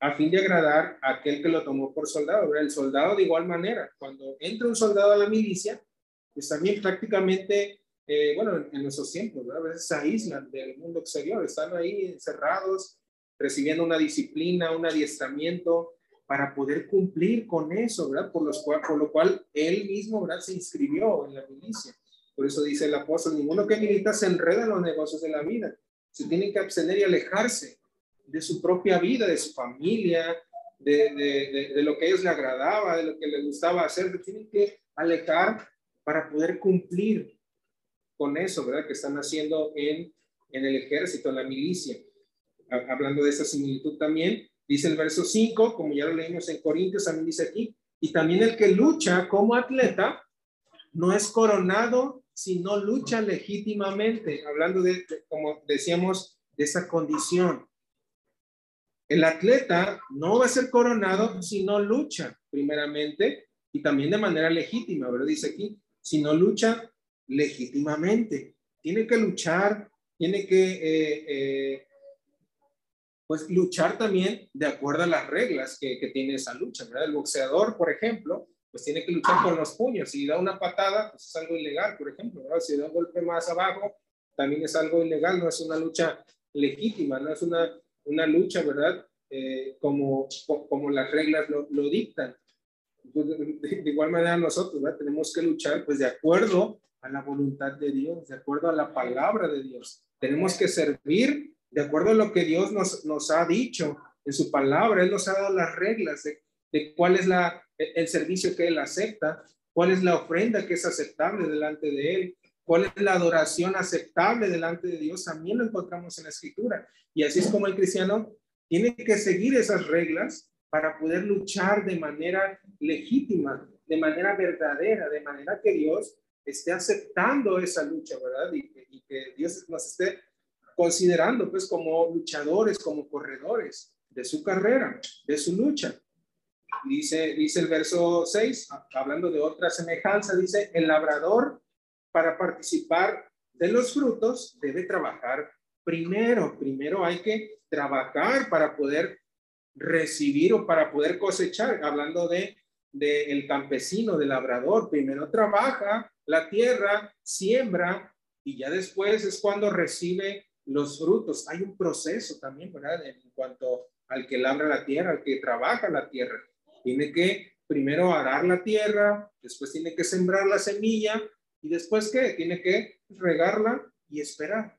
a fin de agradar a aquel que lo tomó por soldado. ¿verdad? El soldado de igual manera, cuando entra un soldado a la milicia, pues también prácticamente eh, bueno, en, nuestros tiempos, a veces se aíslan del mundo exterior, están ahí encerrados, recibiendo una disciplina, un adiestramiento para poder cumplir con eso, ¿verdad? Por, por lo cual él mismo, ¿verdad? Se inscribió en la milicia. Por eso dice el apóstol, ninguno que milita se enreda en los negocios de la vida. Se tienen que abstener y alejarse de su propia vida, de su familia, de, de, de, lo que a ellos le agradaba, de lo que les gustaba hacer. Se tienen que alejar para poder cumplir con eso, ¿verdad? Que están haciendo en, en el ejército, en la milicia. Hablando de esa similitud también, dice el verso 5, como ya lo leímos en Corintios, también dice aquí, y también el que lucha como atleta no es coronado si no lucha legítimamente, hablando de, como decíamos, de esa condición. El atleta no va a ser coronado si no lucha, primeramente, y también de manera legítima, ¿verdad? Dice aquí, si no lucha legítimamente. Tiene que luchar, tiene que, eh, eh, pues, luchar también de acuerdo a las reglas que, que tiene esa lucha, ¿verdad? El boxeador, por ejemplo, pues tiene que luchar con los puños. Si da una patada, pues es algo ilegal, por ejemplo, ¿verdad? Si da un golpe más abajo, también es algo ilegal, no es una lucha legítima, no es una, una lucha, ¿verdad? Eh, como, como las reglas lo, lo dictan. de, igual manera nosotros ¿verdad? tenemos que luchar pues de acuerdo a la voluntad de Dios, de acuerdo a la palabra de Dios. Tenemos que servir de acuerdo a lo que Dios nos, nos ha dicho en su palabra. Él nos ha dado las reglas de, de cuál es la, el servicio que Él acepta, cuál es la ofrenda que es aceptable delante de Él, cuál es la adoración aceptable delante de Dios. También lo encontramos en la escritura. Y así es como el cristiano tiene que seguir esas reglas para poder luchar de manera legítima, de manera verdadera, de manera que Dios esté aceptando esa lucha, ¿verdad? Y, que Dios nos esté considerando pues como luchadores, como corredores de su carrera, de su lucha. Dice, dice el verso 6, hablando de otra semejanza, dice, el labrador para participar de los frutos debe trabajar primero. Primero hay que trabajar para poder recibir o para poder cosechar, hablando de, el campesino, del labrador, primero trabaja la tierra, siembra y ya después es cuando recibe los frutos. Hay un proceso también, ¿verdad? En cuanto al que labra la tierra, al que trabaja la tierra. Tiene que primero arar la tierra, después tiene que sembrar la semilla y después qué? Tiene que regarla y esperar.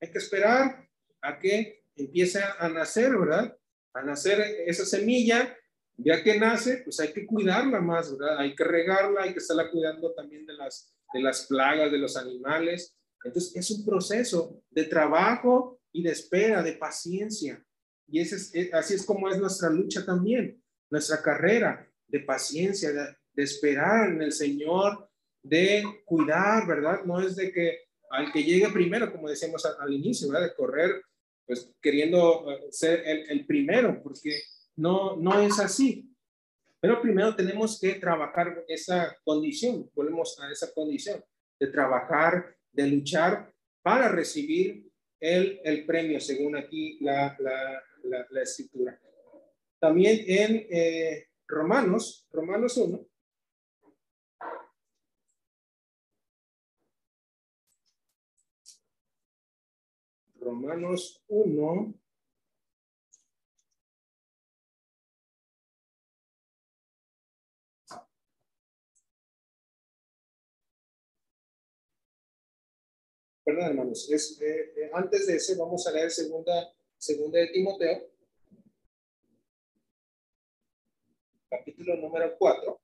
Hay que esperar a que empiece a nacer, ¿verdad? a nacer esa semilla, ya que nace, pues hay que cuidarla más, ¿verdad? Hay que regarla, hay que estarla cuidando también de las, de las plagas, de los animales. Entonces, es un proceso de trabajo y de espera, de paciencia. Y ese es, eh, así es como es nuestra lucha también, nuestra carrera de paciencia, de esperar en el Señor, de cuidar, ¿verdad? No es de que al que llegue primero, como decíamos al, inicio, ¿verdad? De correr pues queriendo eh, ser el, primero, porque no, no es así. Pero primero tenemos que trabajar esa condición, volvemos a esa condición, de trabajar, de luchar para recibir el, el premio, según aquí la, la, la, escritura. También en eh, Romanos, Romanos 1, Romanos 1. Perdón, hermanos, es, eh, eh, antes de ese vamos a leer segunda, segunda de Timoteo, capítulo número 4.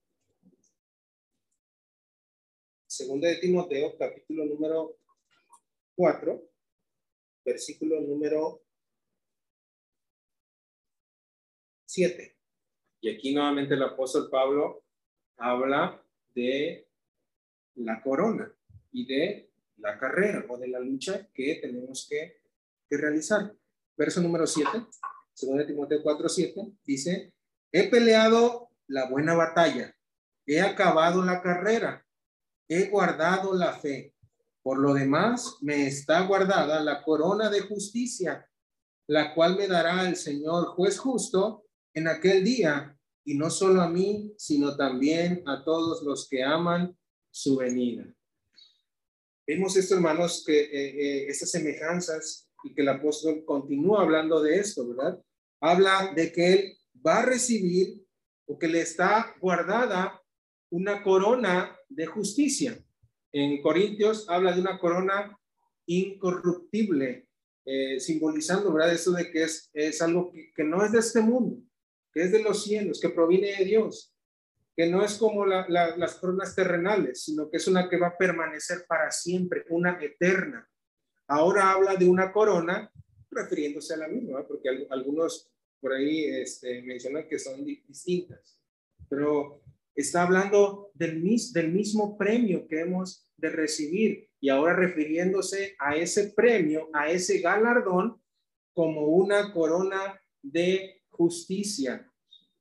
Segunda de Timoteo, capítulo número 4 versículo número 7. Y aquí nuevamente el apóstol Pablo habla de la corona y de la carrera o de la lucha que tenemos que, que realizar. Verso número 7, de Timoteo 4, 7, dice, he peleado la buena batalla, he acabado la carrera, he guardado la fe. Por lo demás, me está guardada la corona de justicia, la cual me dará el Señor juez justo en aquel día, y no solo a mí, sino también a todos los que aman su venida. Vemos esto, hermanos, que eh, eh, estas semejanzas y que el apóstol continúa hablando de esto, ¿verdad? Habla de que él va a recibir o que le está guardada una corona de justicia. En Corintios habla de una corona incorruptible, eh, simbolizando, ¿verdad? Eso de que es, es algo que, no es de este mundo, que es de los cielos, que proviene de Dios, que no es como las coronas terrenales, sino que es una que va a permanecer para siempre, una eterna. Ahora habla de una corona refiriéndose a la misma, porque algunos por ahí este, mencionan que son distintas, pero Está hablando del, del mismo premio que hemos de recibir y ahora refiriéndose a ese premio, a ese galardón como una corona de justicia.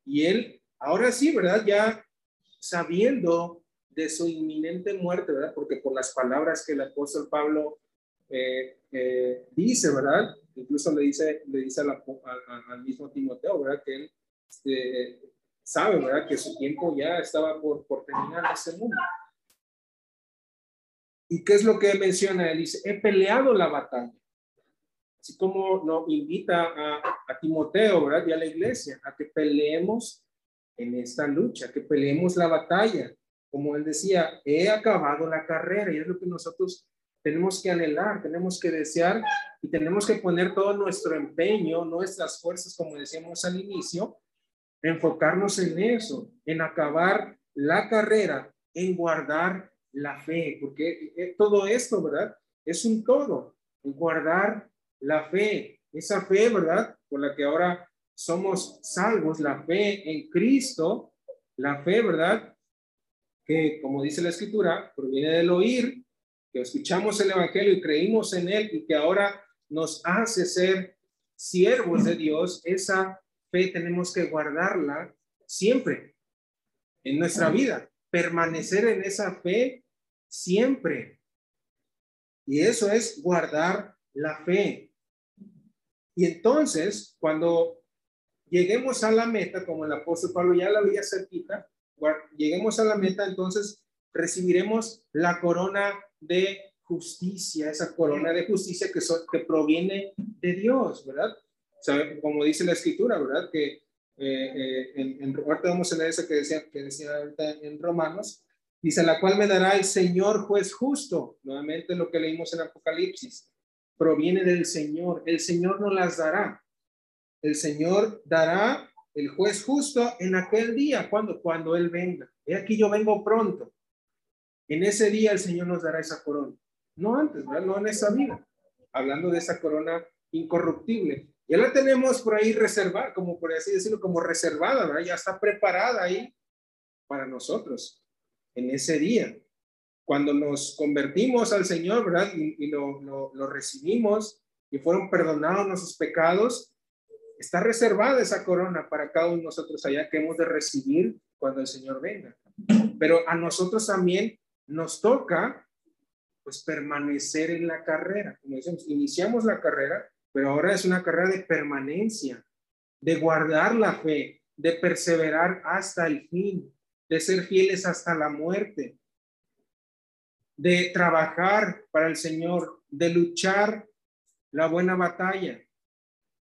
Y él, ahora sí, ¿verdad? Ya sabiendo de su inminente muerte, ¿verdad? Porque por las palabras que el apóstol Pablo eh, eh, dice, ¿verdad? Incluso le dice, le dice al mismo Timoteo, ¿verdad? Que él este, sabe, ¿verdad? Que su tiempo ya estaba por, por terminar en ese mundo. ¿Y qué es lo que menciona? Él dice, he peleado la batalla. Así como nos invita a, a Timoteo, ¿verdad? Y a la iglesia, a que peleemos en esta lucha, que peleemos la batalla. Como él decía, he acabado la carrera y es lo que nosotros tenemos que anhelar, tenemos que desear y tenemos que poner todo nuestro empeño, nuestras fuerzas, como decíamos al inicio, enfocarnos en eso, en acabar la carrera, en guardar la fe, porque eh, todo esto, ¿verdad? Es un todo, en guardar la fe, esa fe, ¿verdad? Por la que ahora somos salvos, la fe en Cristo, la fe, ¿verdad? Que, como dice la escritura, proviene del oír, que escuchamos el Evangelio y creímos en él y que ahora nos hace ser siervos de Dios, esa fe tenemos que guardarla siempre en nuestra vida, permanecer en esa fe siempre. Y eso es guardar la fe. Y entonces, cuando lleguemos a la meta, como el apóstol Pablo ya la había cerquita, lleguemos a la meta, entonces recibiremos la corona de justicia, esa corona de justicia que, que proviene de Dios, ¿verdad? Como dice la escritura, ¿verdad? Que eh, eh, en, en, vamos a leer esa que decía, que decía en Romanos, dice, la cual me dará el Señor juez justo, nuevamente lo que leímos en Apocalipsis, proviene del Señor, el Señor no las dará, el Señor dará el juez justo en aquel día, cuando cuando Él venga. He aquí yo vengo pronto. En ese día el Señor nos dará esa corona. No antes, ¿verdad? no en esa vida. Hablando de esa corona incorruptible. Ya la tenemos por ahí reservada, como por así decirlo, como reservada, ¿verdad? Ya está preparada ahí para nosotros en ese día. Cuando nos convertimos al Señor, ¿verdad? Y, lo, lo, recibimos y fueron perdonados nuestros pecados, está reservada esa corona para cada uno de nosotros allá que hemos de recibir cuando el Señor venga. Pero a nosotros también nos toca pues permanecer en la carrera. Como decimos, iniciamos la carrera, pero ahora es una carrera de permanencia, de guardar la fe, de perseverar hasta el fin, de ser fieles hasta la muerte, de trabajar para el Señor, de luchar la buena batalla,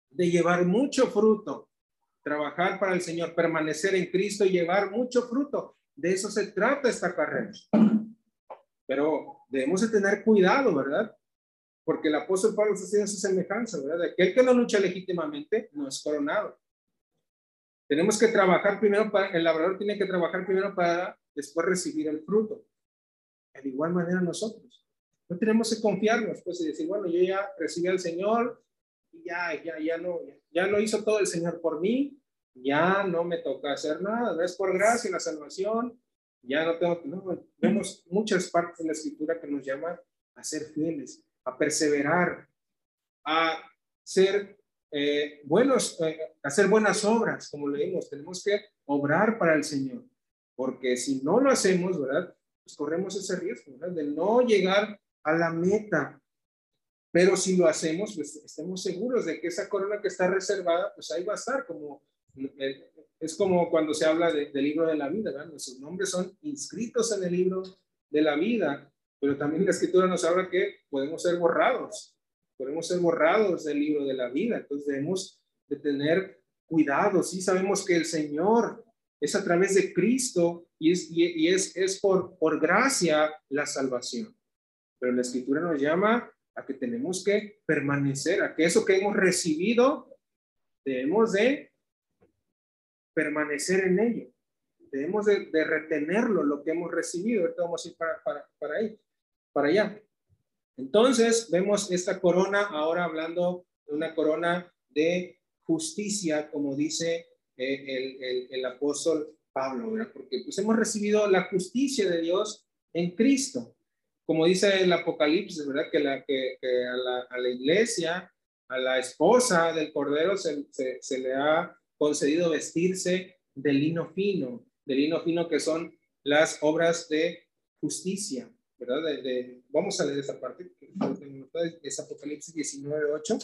de llevar mucho fruto, trabajar para el Señor, permanecer en Cristo y llevar mucho fruto. De eso se trata esta carrera. Pero debemos de tener cuidado, ¿verdad? Porque el apóstol Pablo está haciendo esa semejanza, ¿verdad? Aquel que no lucha legítimamente no es coronado. Tenemos que trabajar primero para, el labrador tiene que trabajar primero para después recibir el fruto. De igual manera nosotros. No tenemos que confiarnos, pues, y decir, bueno, yo ya recibí al Señor y ya, ya, ya no, ya, lo hizo todo el Señor por mí, ya no me toca hacer nada, no es por gracia la salvación, ya no tengo, no, vemos muchas partes de la escritura que nos llaman a ser fieles a perseverar, a ser eh, buenos, eh, hacer buenas obras, como leímos, tenemos que obrar para el Señor, porque si no lo hacemos, ¿verdad? Pues corremos ese riesgo, ¿verdad? De no llegar a la meta. Pero si lo hacemos, pues estemos seguros de que esa corona que está reservada, pues ahí va a estar, como eh, es como cuando se habla del libro de la vida, ¿verdad? Nuestros nombres son inscritos en el libro de la vida pero también la escritura nos habla que podemos ser borrados, podemos ser borrados del libro de la vida. Entonces debemos de tener cuidado. Sí sabemos que el Señor es a través de Cristo y es, y, es, es por, por gracia la salvación. Pero la escritura nos llama a que tenemos que permanecer, a que eso que hemos recibido, debemos de permanecer en ello. Debemos de, de retenerlo, lo que hemos recibido. Ahorita vamos a ir para, para, para ahí para allá. Entonces, vemos esta corona ahora hablando de una corona de justicia, como dice eh, el, el, apóstol Pablo, ¿verdad? Porque pues hemos recibido la justicia de Dios en Cristo. Como dice el Apocalipsis, ¿verdad? Que, la, que, a, la, iglesia, a la esposa del Cordero se, se, se le ha concedido vestirse de lino fino, de lino fino que son las obras de justicia, ¿verdad? De, vamos a leer esa parte, es Apocalipsis 19, 8,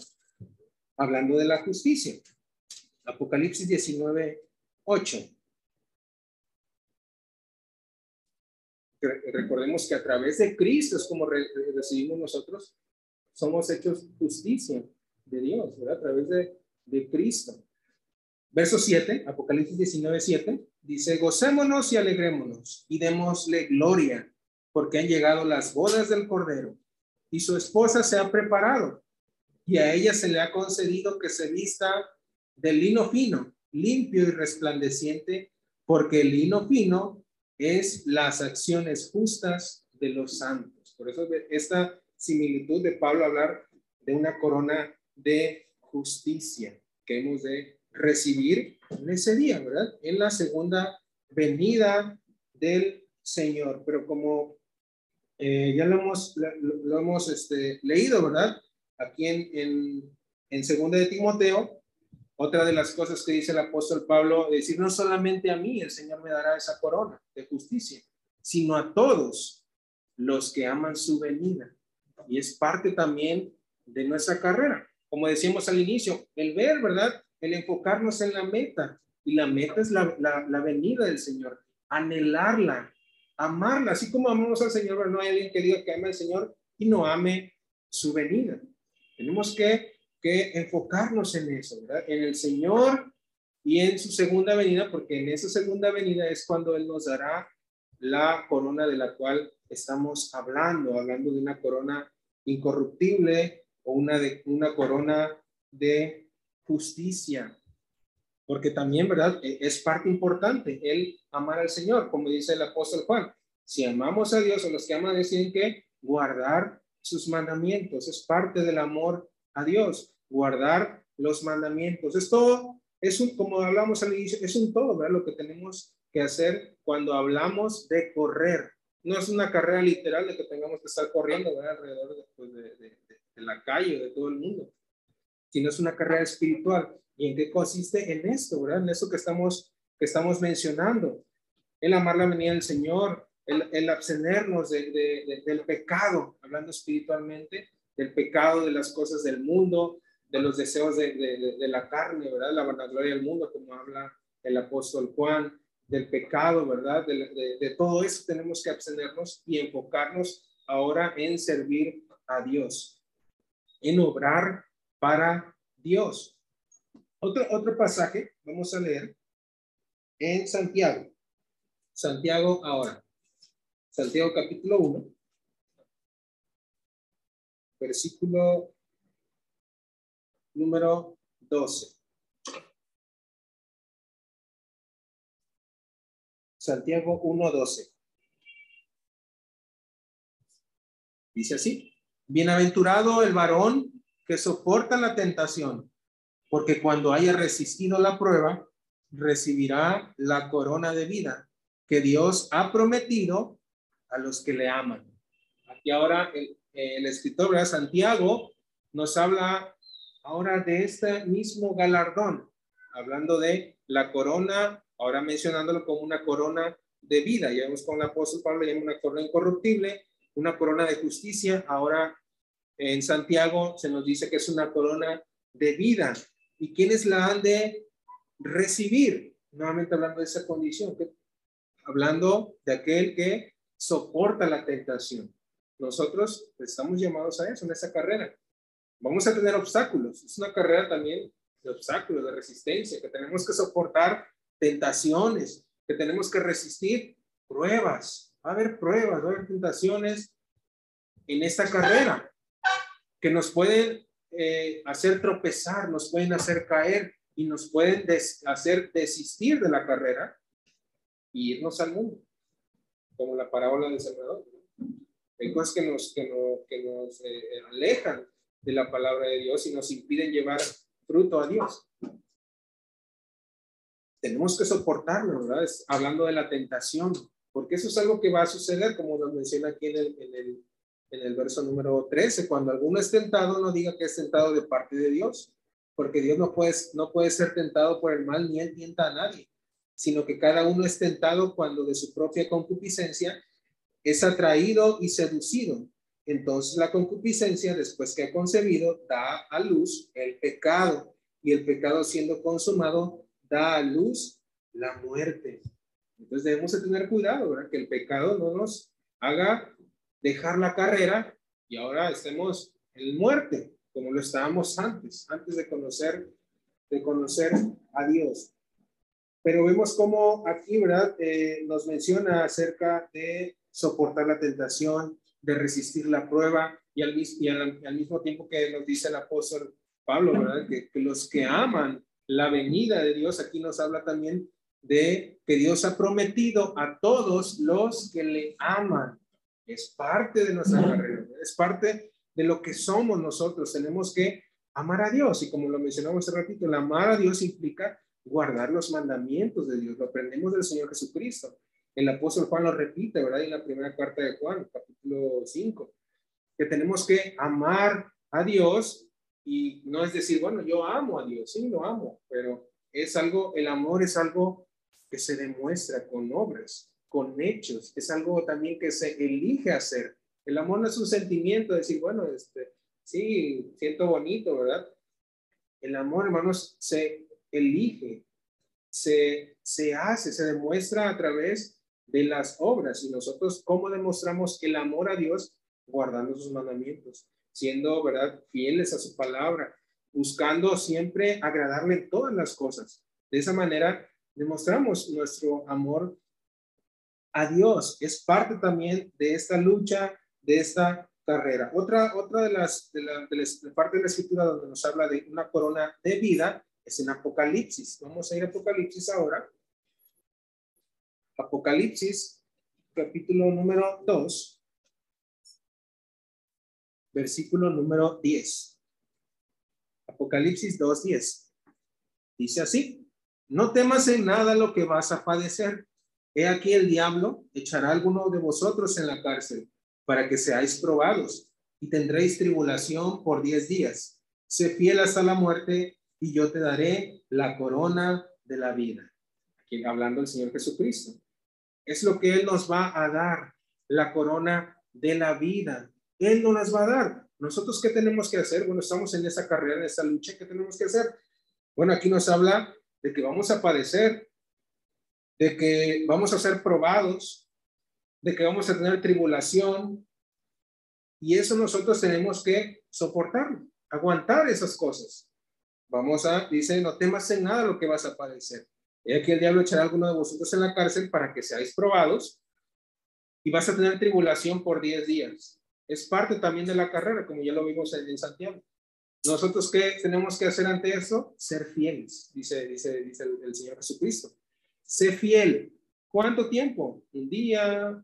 hablando de la justicia. Apocalipsis 19, 8. Recordemos que a través de Cristo es como recibimos nosotros, somos hechos justicia de Dios, ¿verdad? A través de, de Cristo. Verso 7, Apocalipsis 19, 7, dice, gocémonos y alegrémonos y démosle gloria, porque han llegado las bodas del Cordero y su esposa se ha preparado y a ella se le ha concedido que se vista de lino fino, limpio y resplandeciente, porque el lino fino es las acciones justas de los santos. Por eso esta similitud de Pablo hablar de una corona de justicia que hemos de recibir en ese día, ¿verdad? En la segunda venida del Señor. Pero como eh, ya lo hemos, lo, hemos este, leído, ¿verdad? Aquí en, en, en segunda de Timoteo, otra de las cosas que dice el apóstol Pablo, decir, no solamente a mí el Señor me dará esa corona de justicia, sino a todos los que aman su venida. Y es parte también de nuestra carrera. Como decíamos al inicio, el ver, ¿verdad? el enfocarnos en la meta. Y la meta es la, la, venida del Señor, anhelarla, amarla, así como amamos al Señor, no hay alguien que diga que ama al Señor y no ame su venida. Tenemos que, que enfocarnos en eso, ¿verdad? En el Señor y en su segunda venida, porque en esa segunda venida es cuando Él nos dará la corona de la cual estamos hablando, hablando de una corona incorruptible o una, de, una corona de justicia. Porque también, ¿verdad? E, es parte importante el amar al Señor, como dice el apóstol Juan. Si amamos a Dios o los que aman deciden que guardar sus mandamientos. Es parte del amor a Dios, guardar los mandamientos. Es todo, es un, como hablamos al inicio, es un todo, ¿verdad? Lo que tenemos que hacer cuando hablamos de correr. No es una carrera literal de que tengamos que estar corriendo ¿verdad? alrededor de, pues, de, de, de la calle, de todo el mundo sino es una carrera espiritual. ¿Y en qué consiste? En esto, ¿verdad? En eso que estamos, que estamos mencionando. El amar la venida del Señor, el, el abstenernos de, del pecado, hablando espiritualmente, del pecado, de las cosas del mundo, de los deseos de, la carne, ¿verdad? La vanagloria del mundo, como habla el apóstol Juan, del pecado, ¿verdad? De, todo eso tenemos que abstenernos y enfocarnos ahora en servir a Dios, en obrar para Dios. Otro, otro pasaje, vamos a leer en Santiago. Santiago ahora. Santiago capítulo 1, versículo número 12. Santiago 1:12. Dice así: Bienaventurado el varón que soporta la tentación, porque cuando haya resistido la prueba, recibirá la corona de vida que Dios ha prometido a los que le aman. Aquí ahora el, escritor Santiago nos habla ahora de este mismo galardón, hablando de la corona, ahora mencionándolo como una corona de vida. Ya vemos con el apóstol Pablo, una corona incorruptible, una corona de justicia, ahora en Santiago se nos dice que es una corona de vida. ¿Y quiénes la han de recibir? Nuevamente hablando de esa condición, hablando de aquel que soporta la tentación. Nosotros estamos llamados a eso en esa carrera. Vamos a tener obstáculos. Es una carrera también de obstáculos, de resistencia, que tenemos que soportar tentaciones, que tenemos que resistir pruebas. Va a haber pruebas, va a haber tentaciones en esta carrera que nos pueden eh, hacer tropezar, nos pueden hacer caer y nos pueden hacer desistir de la carrera y irnos al mundo, como la parábola del sembrador. Hay cosas que nos, que que nos eh, alejan de la palabra de Dios y nos impiden llevar fruto a Dios. tenemos que soportarlo, ¿verdad? hablando de la tentación, porque eso es algo que va a suceder, como nos menciona aquí en el, en el verso número 13, cuando alguno es tentado, no diga que es tentado de parte de Dios, porque Dios no puede, no puede ser tentado por el mal, ni él tienta a nadie, sino que cada uno es tentado cuando de su propia concupiscencia es atraído y seducido. Entonces la concupiscencia, después que ha concebido, da a luz el pecado, y el pecado siendo consumado, da a luz la muerte. Entonces debemos de tener cuidado, ¿verdad? Que el pecado no nos haga dejar la carrera y ahora estemos en muerte, como lo estábamos antes, antes de conocer, de conocer a Dios. Pero vemos cómo aquí, ¿verdad? Eh, nos menciona acerca de soportar la tentación, de resistir la prueba y al, y al, mismo tiempo que nos dice el apóstol Pablo, ¿verdad? Que los que aman la venida de Dios, aquí nos habla también de que Dios ha prometido a todos los que le aman. Es parte de nuestra carrera, es parte de lo que somos nosotros. Tenemos que amar a Dios y como lo mencionamos hace ratito, el amar a Dios implica guardar los mandamientos de Dios. Lo aprendemos del Señor Jesucristo. El apóstol Juan lo repite, ¿verdad? En la primera carta de Juan, capítulo 5, que tenemos que amar a Dios y no es decir, bueno, yo amo a Dios, sí, lo amo, pero es algo, el amor es algo que se demuestra con obras, con hechos, es algo también que se elige hacer. El amor no es un sentimiento, de decir, bueno, este, sí, siento bonito, ¿verdad? El amor, hermanos, se elige, se, se hace, se demuestra a través de las obras. Y nosotros, ¿cómo demostramos el amor a Dios? Guardando sus mandamientos siendo, ¿verdad?, fieles a su palabra, buscando siempre agradarle todas las cosas. De esa manera demostramos nuestro amor a Dios. Es parte también de esta lucha, de esta carrera. Otra, otra de las, de de parte de la escritura donde nos habla de una corona de vida es en Apocalipsis. Vamos a ir a Apocalipsis ahora. Apocalipsis, capítulo número 2 versículo número 10. Apocalipsis 2.10. Dice así, no temas en nada lo que vas a padecer. He aquí el diablo echará a alguno de vosotros en la cárcel para que seáis probados y tendréis tribulación por diez días. Sé fiel hasta la muerte y yo te daré la corona de la vida. Aquí hablando el Señor Jesucristo. Es lo que Él nos va a dar, la corona de la vida. Él no las va a dar. ¿Nosotros qué tenemos que hacer? Bueno, estamos en esa carrera, en esa lucha, ¿qué tenemos que hacer? Bueno, aquí nos habla de que vamos a padecer, de que vamos a ser probados, de que vamos a tener tribulación, y eso nosotros tenemos que soportarlo, aguantar esas cosas. Vamos a, dice, no temas en nada lo que vas a padecer. Y aquí el diablo echará a alguno de vosotros en la cárcel para que seáis probados y vas a tener tribulación por 10 días es parte también de la carrera, como ya lo vimos en, Santiago. Nosotros, ¿qué tenemos que hacer ante eso? Ser fieles, dice, dice, dice el, Señor Jesucristo. Sé fiel. ¿Cuánto tiempo? Un día,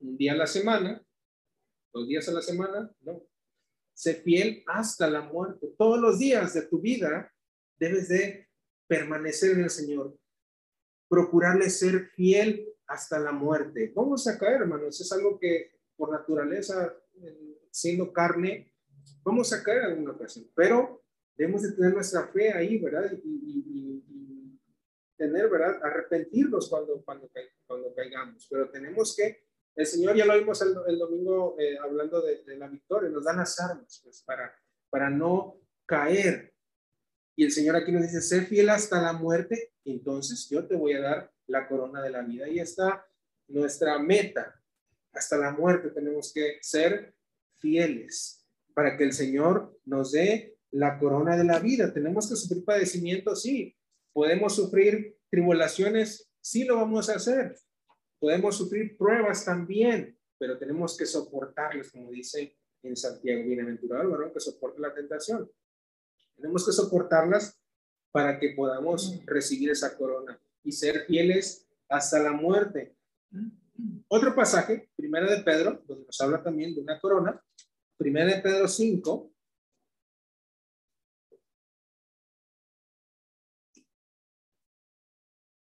un día a la semana, dos días a la semana, no. Sé fiel hasta la muerte. Todos los días de tu vida debes de permanecer en el Señor. Procurarle ser fiel hasta la muerte. Vamos a caer, hermanos. Es algo que por naturaleza siendo carne, vamos a caer en una ocasión, pero debemos de tener nuestra fe ahí, ¿verdad? Y, tener, ¿verdad? Arrepentirnos cuando, cuando, cuando caigamos, pero tenemos que, el Señor ya lo vimos el, domingo eh, hablando de, la victoria, nos dan las armas, pues, para, para no caer. Y el Señor aquí nos dice, sé fiel hasta la muerte, entonces yo te voy a dar la corona de la vida. Y está nuestra meta, hasta la muerte tenemos que ser fieles para que el Señor nos dé la corona de la vida. Tenemos que sufrir padecimientos, sí. Podemos sufrir tribulaciones, sí lo vamos a hacer. Podemos sufrir pruebas también, pero tenemos que soportarlas, como dice en Santiago, bienaventurado el varón que soporte la tentación. Tenemos que soportarlas para que podamos recibir esa corona y ser fieles hasta la muerte. Otro pasaje, Primera de Pedro, donde nos habla también de una corona, Primera de Pedro 5,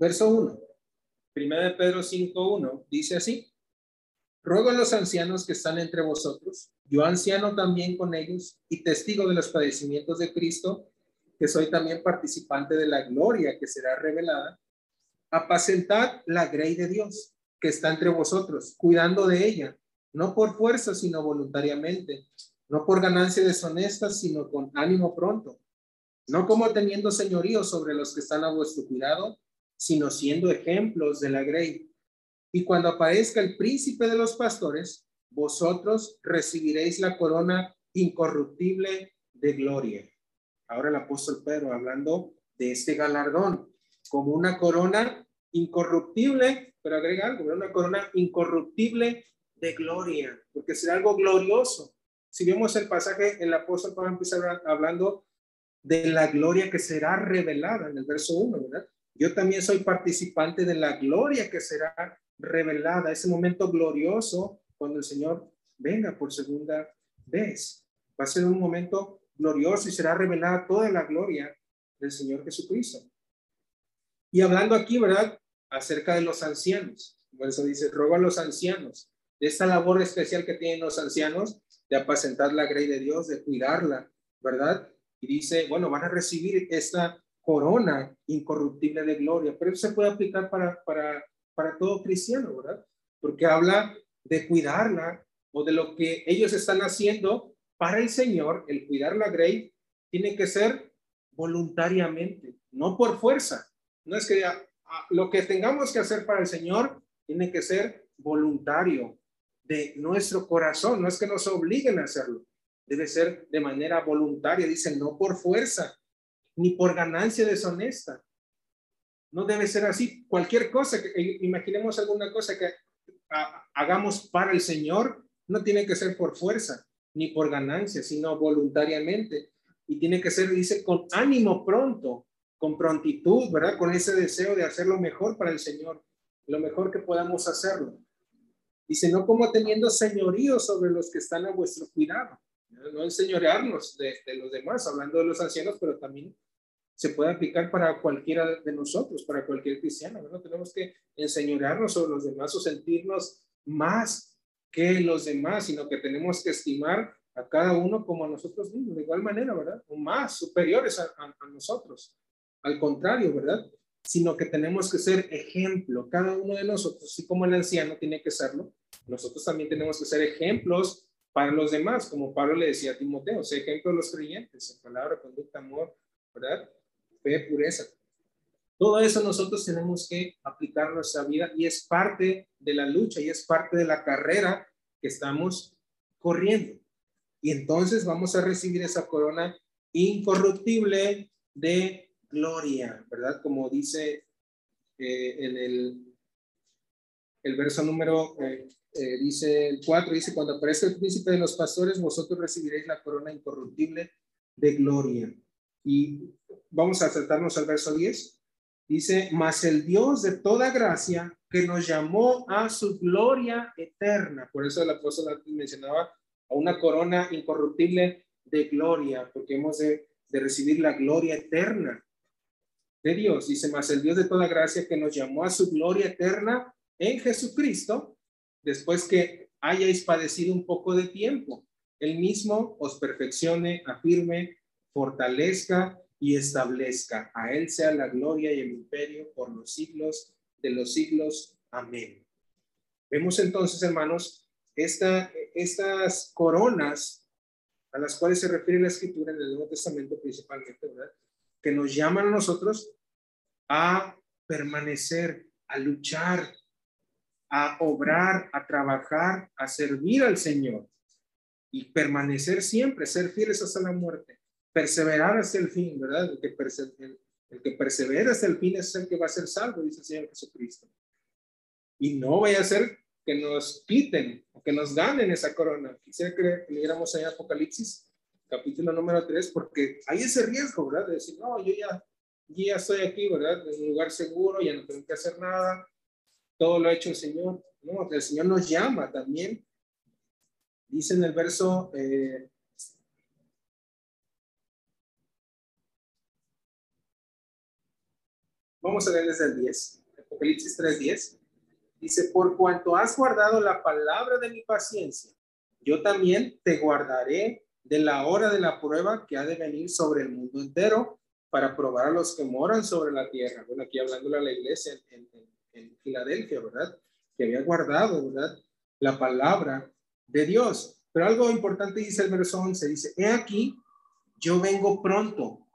Verso 1. Primera de Pedro 5.1 dice así. Ruego a los ancianos que están entre vosotros, yo anciano también con ellos y testigo de los padecimientos de Cristo, que soy también participante de la gloria que será revelada, apacentad la grey de Dios que está entre vosotros, cuidando de ella, no por fuerza, sino voluntariamente, no por ganancia deshonesta, sino con ánimo pronto, no como teniendo señorío sobre los que están a vuestro cuidado, sino siendo ejemplos de la grey. Y cuando aparezca el príncipe de los pastores, vosotros recibiréis la corona incorruptible de gloria. Ahora el apóstol Pedro hablando de este galardón como una corona incorruptible, pero agrega algo, una corona incorruptible de gloria, porque será algo glorioso. Si vemos el pasaje, el apóstol Pablo empieza hablando de la gloria que será revelada en el verso 1, ¿verdad? Yo también soy participante de la gloria que será revelada, ese momento glorioso cuando el Señor venga por segunda vez. Va a ser un momento glorioso y será revelada toda la gloria del Señor Jesucristo. Y hablando aquí, ¿verdad? Acerca de los ancianos. Por eso dice, roba a los ancianos. De esta labor especial que tienen los ancianos de apacentar la grey de Dios, de cuidarla, ¿verdad? Y dice, bueno, van a recibir esta corona incorruptible de gloria. Pero se puede aplicar para, para, para todo cristiano, ¿verdad? Porque habla de cuidarla o de lo que ellos están haciendo para el Señor, el cuidar la grey, tiene que ser voluntariamente, no por fuerza. No es que lo que tengamos que hacer para el Señor tiene que ser voluntario de nuestro corazón, no es que nos obliguen a hacerlo, debe ser de manera voluntaria, dice, no por fuerza, ni por ganancia deshonesta. No debe ser así. Cualquier cosa, que, imaginemos alguna cosa que hagamos para el Señor, no tiene que ser por fuerza, ni por ganancia, sino voluntariamente. Y tiene que ser, dice, con ánimo pronto, con prontitud, ¿verdad? Con ese deseo de hacer lo mejor para el Señor, lo mejor que podamos hacerlo. Dice, no como teniendo señorío sobre los que están a vuestro cuidado, no enseñorearnos de, los demás, hablando de los ancianos, pero también se puede aplicar para cualquiera de nosotros, para cualquier cristiano, ¿no? Tenemos que enseñorearnos sobre los demás o sentirnos más que los demás, sino que tenemos que estimar a cada uno como a nosotros mismos, de igual manera, ¿verdad? O más superiores a, a nosotros. Al contrario, ¿verdad? Sino que tenemos que ser ejemplo, cada uno de nosotros, así como el anciano tiene que serlo, nosotros también tenemos que ser ejemplos para los demás, como Pablo le decía a Timoteo, ser ejemplo de los creyentes, en palabra, conducta, amor, ¿verdad? Fe, pureza. Todo eso nosotros tenemos que aplicar nuestra vida y es parte de la lucha y es parte de la carrera que estamos corriendo. Y entonces vamos a recibir esa corona incorruptible de gloria, ¿verdad? Como dice eh, en el, el verso número, eh, eh, dice el 4, dice, cuando aparezca el príncipe de los pastores, vosotros recibiréis la corona incorruptible de gloria. Y vamos a acertarnos al verso 10. Dice, mas el Dios de toda gracia que nos llamó a su gloria eterna. Por eso el apóstol mencionaba a una corona incorruptible de gloria, porque hemos de, de recibir la gloria eterna de Dios. Dice, más el Dios de toda gracia que nos llamó a su gloria eterna en Jesucristo, después que hayáis padecido un poco de tiempo, el mismo os perfeccione, afirme, fortalezca y establezca. A Él sea la gloria y el imperio por los siglos de los siglos. Amén. Vemos entonces, hermanos, esta, estas coronas a las cuales se refiere la escritura en el Nuevo Testamento principalmente, ¿verdad? que nos llaman a nosotros a permanecer, a luchar, a obrar, a trabajar, a servir al Señor y permanecer siempre, ser fieles hasta la muerte, perseverar hasta el fin, ¿verdad? El que, el que persevera hasta el fin es el que va a ser salvo, dice el Señor Jesucristo. Y no vaya a ser que nos quiten o que nos ganen esa corona. Quisiera que leyéramos ahí Apocalipsis capítulo número 3, porque hay ese riesgo, ¿verdad? De decir, no, yo ya, ya estoy aquí, ¿verdad? En un lugar seguro, ya no tengo que hacer nada, todo lo ha hecho el Señor. No, el Señor nos llama también. Dice en el verso eh, Vamos a leer desde el 10, Apocalipsis 3:10. Dice, por cuanto has guardado la palabra de mi paciencia, yo también te guardaré de la hora de la prueba que ha de venir sobre el mundo entero para probar a los que moran sobre la tierra. Bueno, aquí hablándole a la iglesia en, en Filadelfia, ¿verdad? Que había guardado, ¿verdad? La palabra de Dios. Pero algo importante dice el verso 11, dice, he aquí, yo vengo pronto,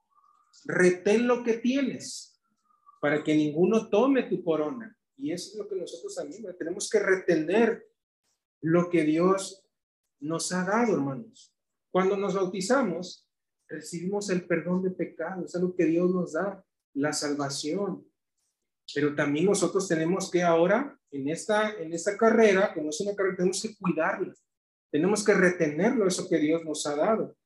retén lo que tienes para que ninguno tome tu corona. Y eso es lo que nosotros también tenemos que retener lo que Dios nos ha dado, hermanos. Cuando nos bautizamos, recibimos el perdón de pecados, es lo que Dios nos da, la salvación. Pero también nosotros tenemos que ahora, en esta, en esta carrera, como es una carrera, tenemos que cuidarla. Tenemos que retenerlo, eso que Dios nos ha dado,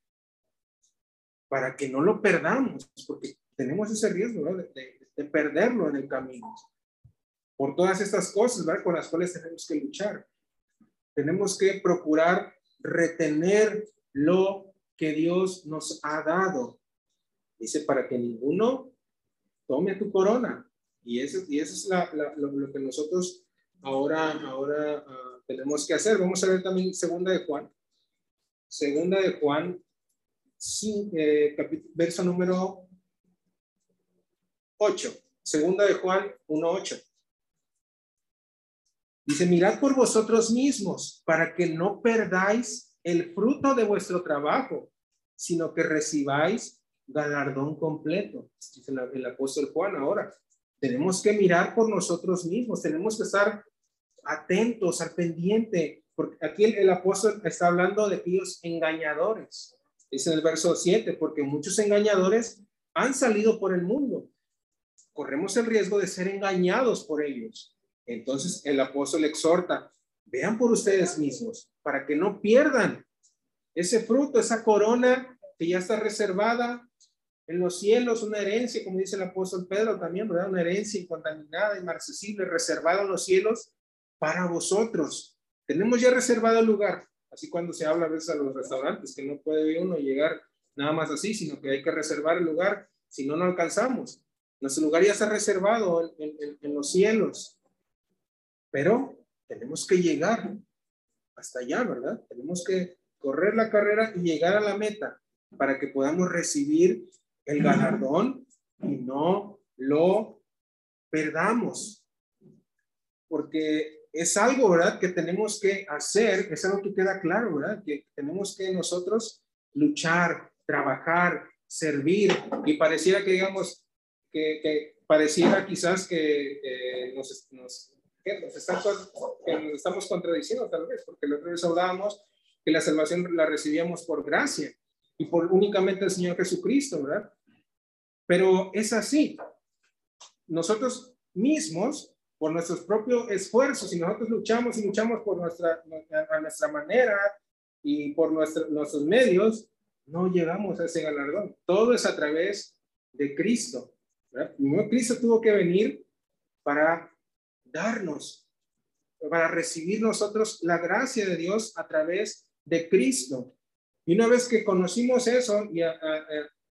para que no lo perdamos, porque tenemos ese riesgo de, perderlo en el camino. Por todas estas cosas ¿verdad? con las cuales tenemos que luchar. Tenemos que procurar retener lo que Dios nos ha dado. Dice, para que ninguno tome tu corona. Y eso, y eso es la, lo, que nosotros ahora, ahora ah, tenemos que hacer. Vamos a ver también segunda de Juan. Segunda de Juan, eh, verso número 8. Segunda de Juan 1.8. Dice, mirad por vosotros mismos para que no perdáis el fruto de vuestro trabajo, sino que recibáis galardón completo. Dice el apóstol Juan ahora. Tenemos que mirar por nosotros mismos, tenemos que estar atentos, al pendiente, porque aquí el, apóstol está hablando de aquellos engañadores. Dice en el verso 7, porque muchos engañadores han salido por el mundo. Corremos el riesgo de ser engañados por ellos. Entonces el apóstol exhorta, vean por ustedes mismos, para que no pierdan ese fruto, esa corona que ya está reservada en los cielos, una herencia, como dice el apóstol Pedro también, ¿verdad? Una herencia incontaminada, inmarcesible, reservada en los cielos para vosotros. Tenemos ya reservado el lugar. Así cuando se habla a veces a los restaurantes, que no puede uno llegar nada más así, sino que hay que reservar el lugar, si no, no alcanzamos. Nuestro lugar ya está reservado en, los cielos. Pero tenemos que llegar hasta allá, ¿verdad? Tenemos que correr la carrera y llegar a la meta para que podamos recibir el galardón y no lo perdamos. Porque es algo, ¿verdad? Que tenemos que hacer, es algo que queda claro, ¿verdad? Que tenemos que nosotros luchar, trabajar, servir y pareciera que, digamos, que, pareciera quizás que nos, nos, que nos, estamos contradiciendo tal vez, porque la otra vez hablábamos que la salvación la recibíamos por gracia y por únicamente el Señor Jesucristo, ¿verdad? Pero es así. Nosotros mismos por nuestros propios esfuerzos, y nosotros luchamos y luchamos por nuestra, a nuestra manera y por nuestros medios, no llegamos a ese galardón. Todo es a través de Cristo. Primero Cristo tuvo que venir para darnos, para recibir nosotros la gracia de Dios a través de Cristo. Y una vez que conocimos eso y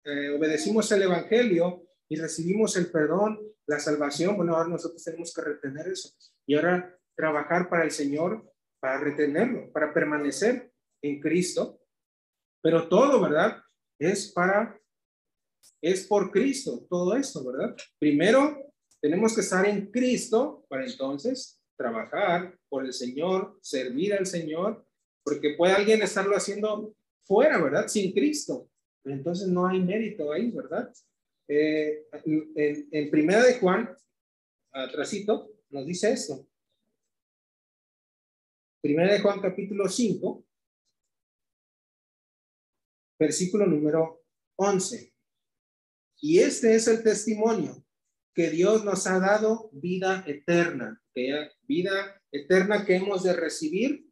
eh, obedecimos el Evangelio y recibimos el perdón la salvación, bueno, ahora nosotros tenemos que retener eso y ahora trabajar para el Señor, para retenerlo, para permanecer en Cristo. Pero todo, ¿verdad? Es para, es por Cristo, todo esto, ¿verdad? Primero, tenemos que estar en Cristo para entonces trabajar por el Señor, servir al Señor, porque puede alguien estarlo haciendo fuera, ¿verdad? Sin Cristo. Entonces no hay mérito ahí, ¿verdad? Eh, en, primera de Juan, atrásito, nos dice esto. Primera de Juan capítulo 5, versículo número 11. Y este es el testimonio que Dios nos ha dado vida eterna, que vida eterna que hemos de recibir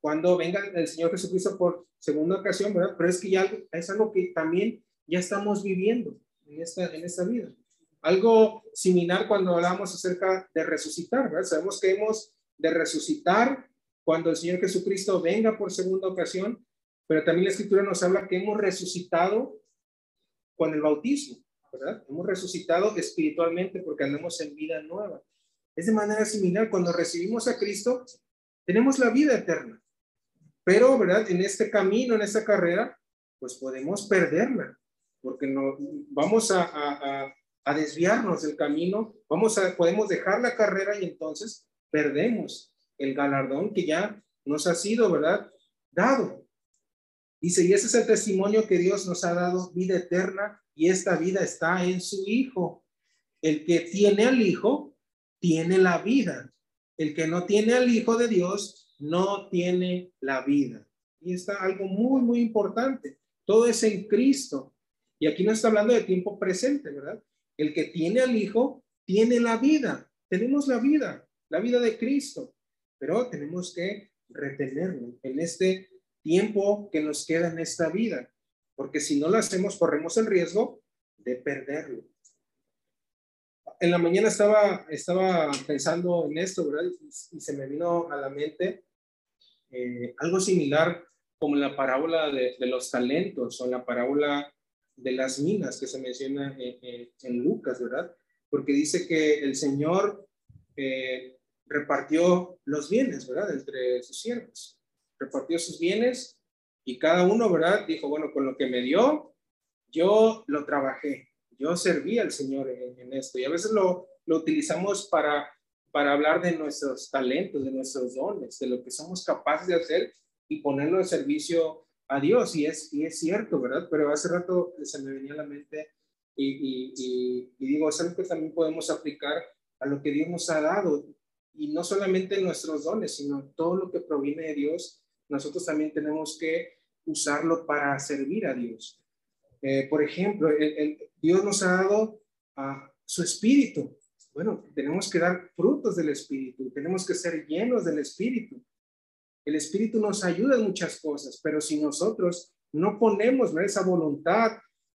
cuando venga el Señor Jesucristo por segunda ocasión, ¿verdad? Pero es que ya es algo que también ya estamos viviendo en esta, en esta vida. Algo similar cuando hablamos acerca de resucitar, ¿verdad? Sabemos que hemos de resucitar cuando el Señor Jesucristo venga por segunda ocasión, pero también la Escritura nos habla que hemos resucitado con el bautismo. ¿verdad? Hemos resucitado espiritualmente porque andamos en vida nueva. Es de manera similar, cuando recibimos a Cristo, tenemos la vida eterna. Pero, ¿verdad? En este camino, en esta carrera, pues podemos perderla, porque no, vamos a, a, desviarnos del camino, vamos a, podemos dejar la carrera y entonces perdemos el galardón que ya nos ha sido, ¿verdad? Dado. Dice, y ese es el testimonio que Dios nos ha dado, vida eterna, y esta vida está en su Hijo. El que tiene al Hijo, tiene la vida. El que no tiene al Hijo de Dios, no tiene la vida. Y está algo muy, muy importante. Todo es en Cristo. Y aquí no está hablando de tiempo presente, ¿verdad? El que tiene al Hijo, tiene la vida. Tenemos la vida, la vida de Cristo. Pero tenemos que retenerlo en este tiempo que nos queda en esta vida, porque si no lo hacemos, corremos el riesgo de perderlo. En la mañana estaba, estaba pensando en esto, ¿verdad? Y, se me vino a la mente eh, algo similar como la parábola de, los talentos o la parábola de las minas que se menciona en, Lucas, ¿verdad? Porque dice que el Señor eh, repartió los bienes, ¿verdad? Entre sus siervos repartió sus bienes y cada uno, ¿verdad? Dijo, bueno, con lo que me dio, yo lo trabajé, yo serví al Señor en, esto. Y a veces lo, lo utilizamos para, para hablar de nuestros talentos, de nuestros dones, de lo que somos capaces de hacer y ponerlo en servicio a Dios. Y es, y es cierto, ¿verdad? Pero hace rato se me venía a la mente y, y, y digo, es algo que también podemos aplicar a lo que Dios nos ha dado. Y no solamente nuestros dones, sino todo lo que proviene de Dios nosotros también tenemos que usarlo para servir a Dios. Eh, por ejemplo, el, Dios nos ha dado a su espíritu. Bueno, tenemos que dar frutos del espíritu, tenemos que ser llenos del espíritu. El espíritu nos ayuda en muchas cosas, pero si nosotros no ponemos esa voluntad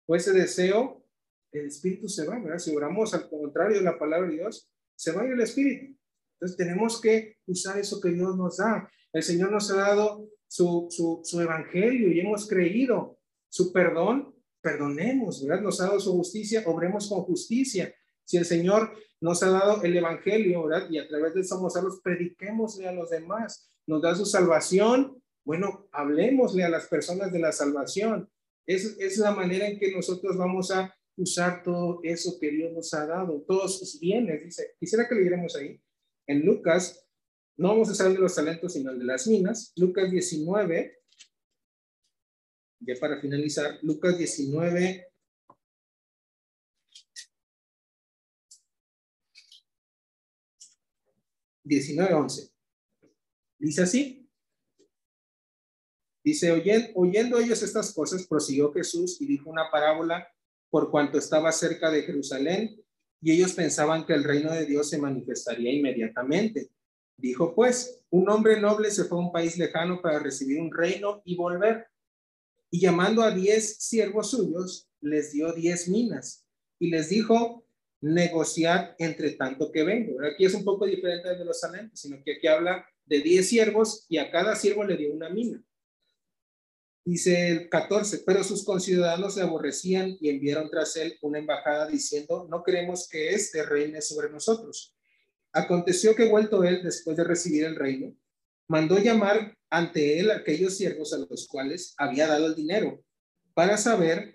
o ese deseo, el espíritu se va, ¿verdad? Si oramos al contrario de la palabra de Dios, se va el espíritu. Entonces tenemos que usar eso que Dios nos da. El Señor nos ha dado su, su, evangelio y hemos creído su perdón, perdonemos, ¿verdad? Nos ha dado su justicia, obremos con justicia. Si el Señor nos ha dado el evangelio, ¿verdad? Y a través de eso los prediquémosle a los demás. Nos da su salvación, bueno, hablemosle a las personas de la salvación. Es, es la manera en que nosotros vamos a usar todo eso que Dios nos ha dado, todos sus bienes, dice. Quisiera que leeremos ahí en Lucas no vamos a usar de los talentos, sino el de las minas. Lucas 19, ya para finalizar, Lucas 19, Diecinueve, once. Dice así. Dice, oyendo, oyendo ellos estas cosas, prosiguió Jesús y dijo una parábola por cuanto estaba cerca de Jerusalén y ellos pensaban que el reino de Dios se manifestaría inmediatamente. Dijo pues, un hombre noble se fue a un país lejano para recibir un reino y volver. Y llamando a diez siervos suyos, les dio diez minas y les dijo, negociar entre tanto que vengo. Aquí es un poco diferente de los talentos, sino que aquí habla de diez siervos y a cada siervo le dio una mina. Dice el 14, pero sus conciudadanos se aborrecían y enviaron tras él una embajada diciendo, no queremos que éste reine sobre nosotros. Aconteció que vuelto él después de recibir el reino, mandó llamar ante él aquellos siervos a los cuales había dado el dinero para saber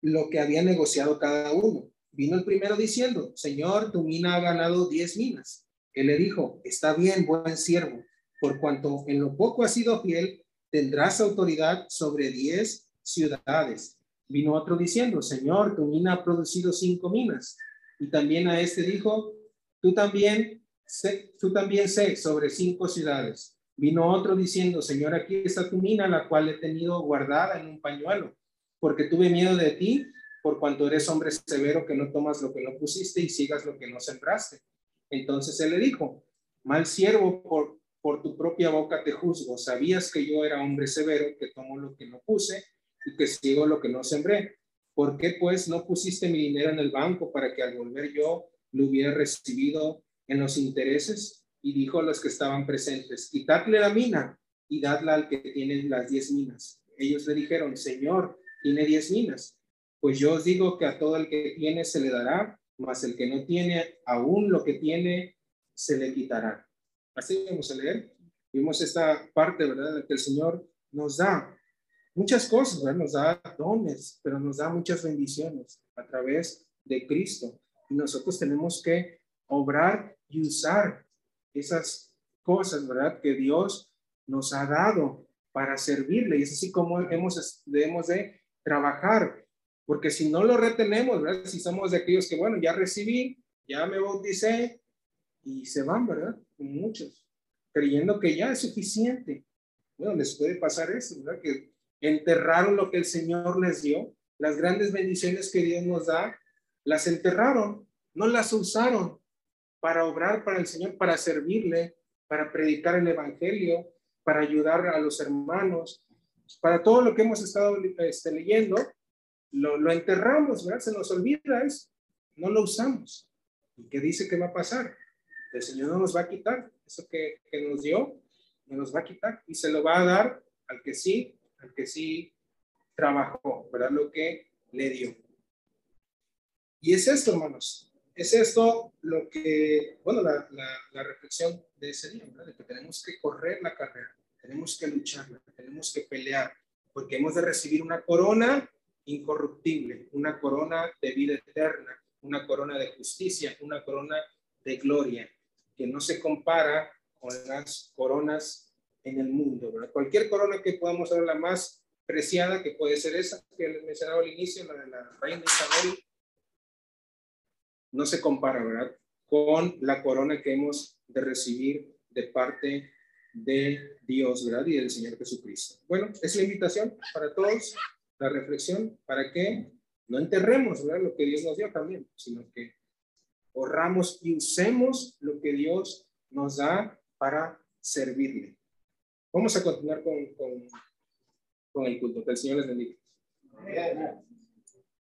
lo que había negociado cada uno. Vino el primero diciendo, Señor, tu mina ha ganado diez minas. Él le dijo, está bien, buen siervo, por cuanto en lo poco has sido fiel, tendrás autoridad sobre diez ciudades. Vino otro diciendo, Señor, tu mina ha producido cinco minas. Y también a este dijo, Tú también, sé, tú también sé sobre cinco ciudades. Vino otro diciendo, Señor, aquí está tu mina, la cual he tenido guardada en un pañuelo, porque tuve miedo de ti, por cuanto eres hombre severo que no tomas lo que no pusiste y sigas lo que no sembraste. Entonces él le dijo, mal siervo, por, por tu propia boca te juzgo. Sabías que yo era hombre severo, que tomo lo que no puse y que sigo lo que no sembré. ¿Por qué pues no pusiste mi dinero en el banco para que al volver yo lo hubiera recibido en los intereses y dijo a los que estaban presentes, quitadle la mina y dadla al que tiene las diez minas. Ellos le dijeron, Señor, tiene diez minas. Pues yo os digo que a todo el que tiene se le dará, mas el que no tiene, aún lo que tiene, se le quitará. Así vamos a leer. Vimos esta parte, ¿verdad? En que el Señor nos da muchas cosas, ¿verdad? Nos da dones, pero nos da muchas bendiciones a través de Cristo. Y nosotros tenemos que obrar y usar esas cosas, ¿verdad? Que Dios nos ha dado para servirle. Y es así como hemos, debemos de trabajar. Porque si no lo retenemos, ¿verdad? Si somos de aquellos que, bueno, ya recibí, ya me bauticé y se van, ¿verdad? Muchos, creyendo que ya es suficiente. Bueno, les puede pasar eso, ¿verdad? Que enterraron lo que el Señor les dio, las grandes bendiciones que Dios nos da, las enterraron, no las usaron para obrar para el Señor, para servirle, para predicar el Evangelio, para ayudar a los hermanos, para todo lo que hemos estado este, leyendo, lo, enterramos, ¿verdad? Se nos olvida eso, no lo usamos. ¿Y qué dice que va a pasar? El Señor no nos va a quitar eso que, que nos dio, no nos va a quitar y se lo va a dar al que sí, al que sí trabajó, ¿verdad? Lo que le dio. Y es esto, hermanos. Es esto lo que, bueno, la, la, reflexión de ese día, ¿verdad? De que tenemos que correr la carrera, tenemos que luchar, tenemos que pelear, porque hemos de recibir una corona incorruptible, una corona de vida eterna, una corona de justicia, una corona de gloria, que no se compara con las coronas en el mundo. ¿verdad? Cualquier corona que podamos ver, la más preciada, que puede ser esa que les mencionaba al inicio, la de la reina Isabel, no se compara, ¿verdad? Con la corona que hemos de recibir de parte de Dios, ¿verdad? Y del Señor Jesucristo. Bueno, es la invitación para todos, la reflexión, para que no enterremos. Lo que Dios nos dio también, sino que ahorramos y usemos lo que Dios nos da para servirle. Vamos a continuar con, con, con el culto. Que el Señor les bendiga.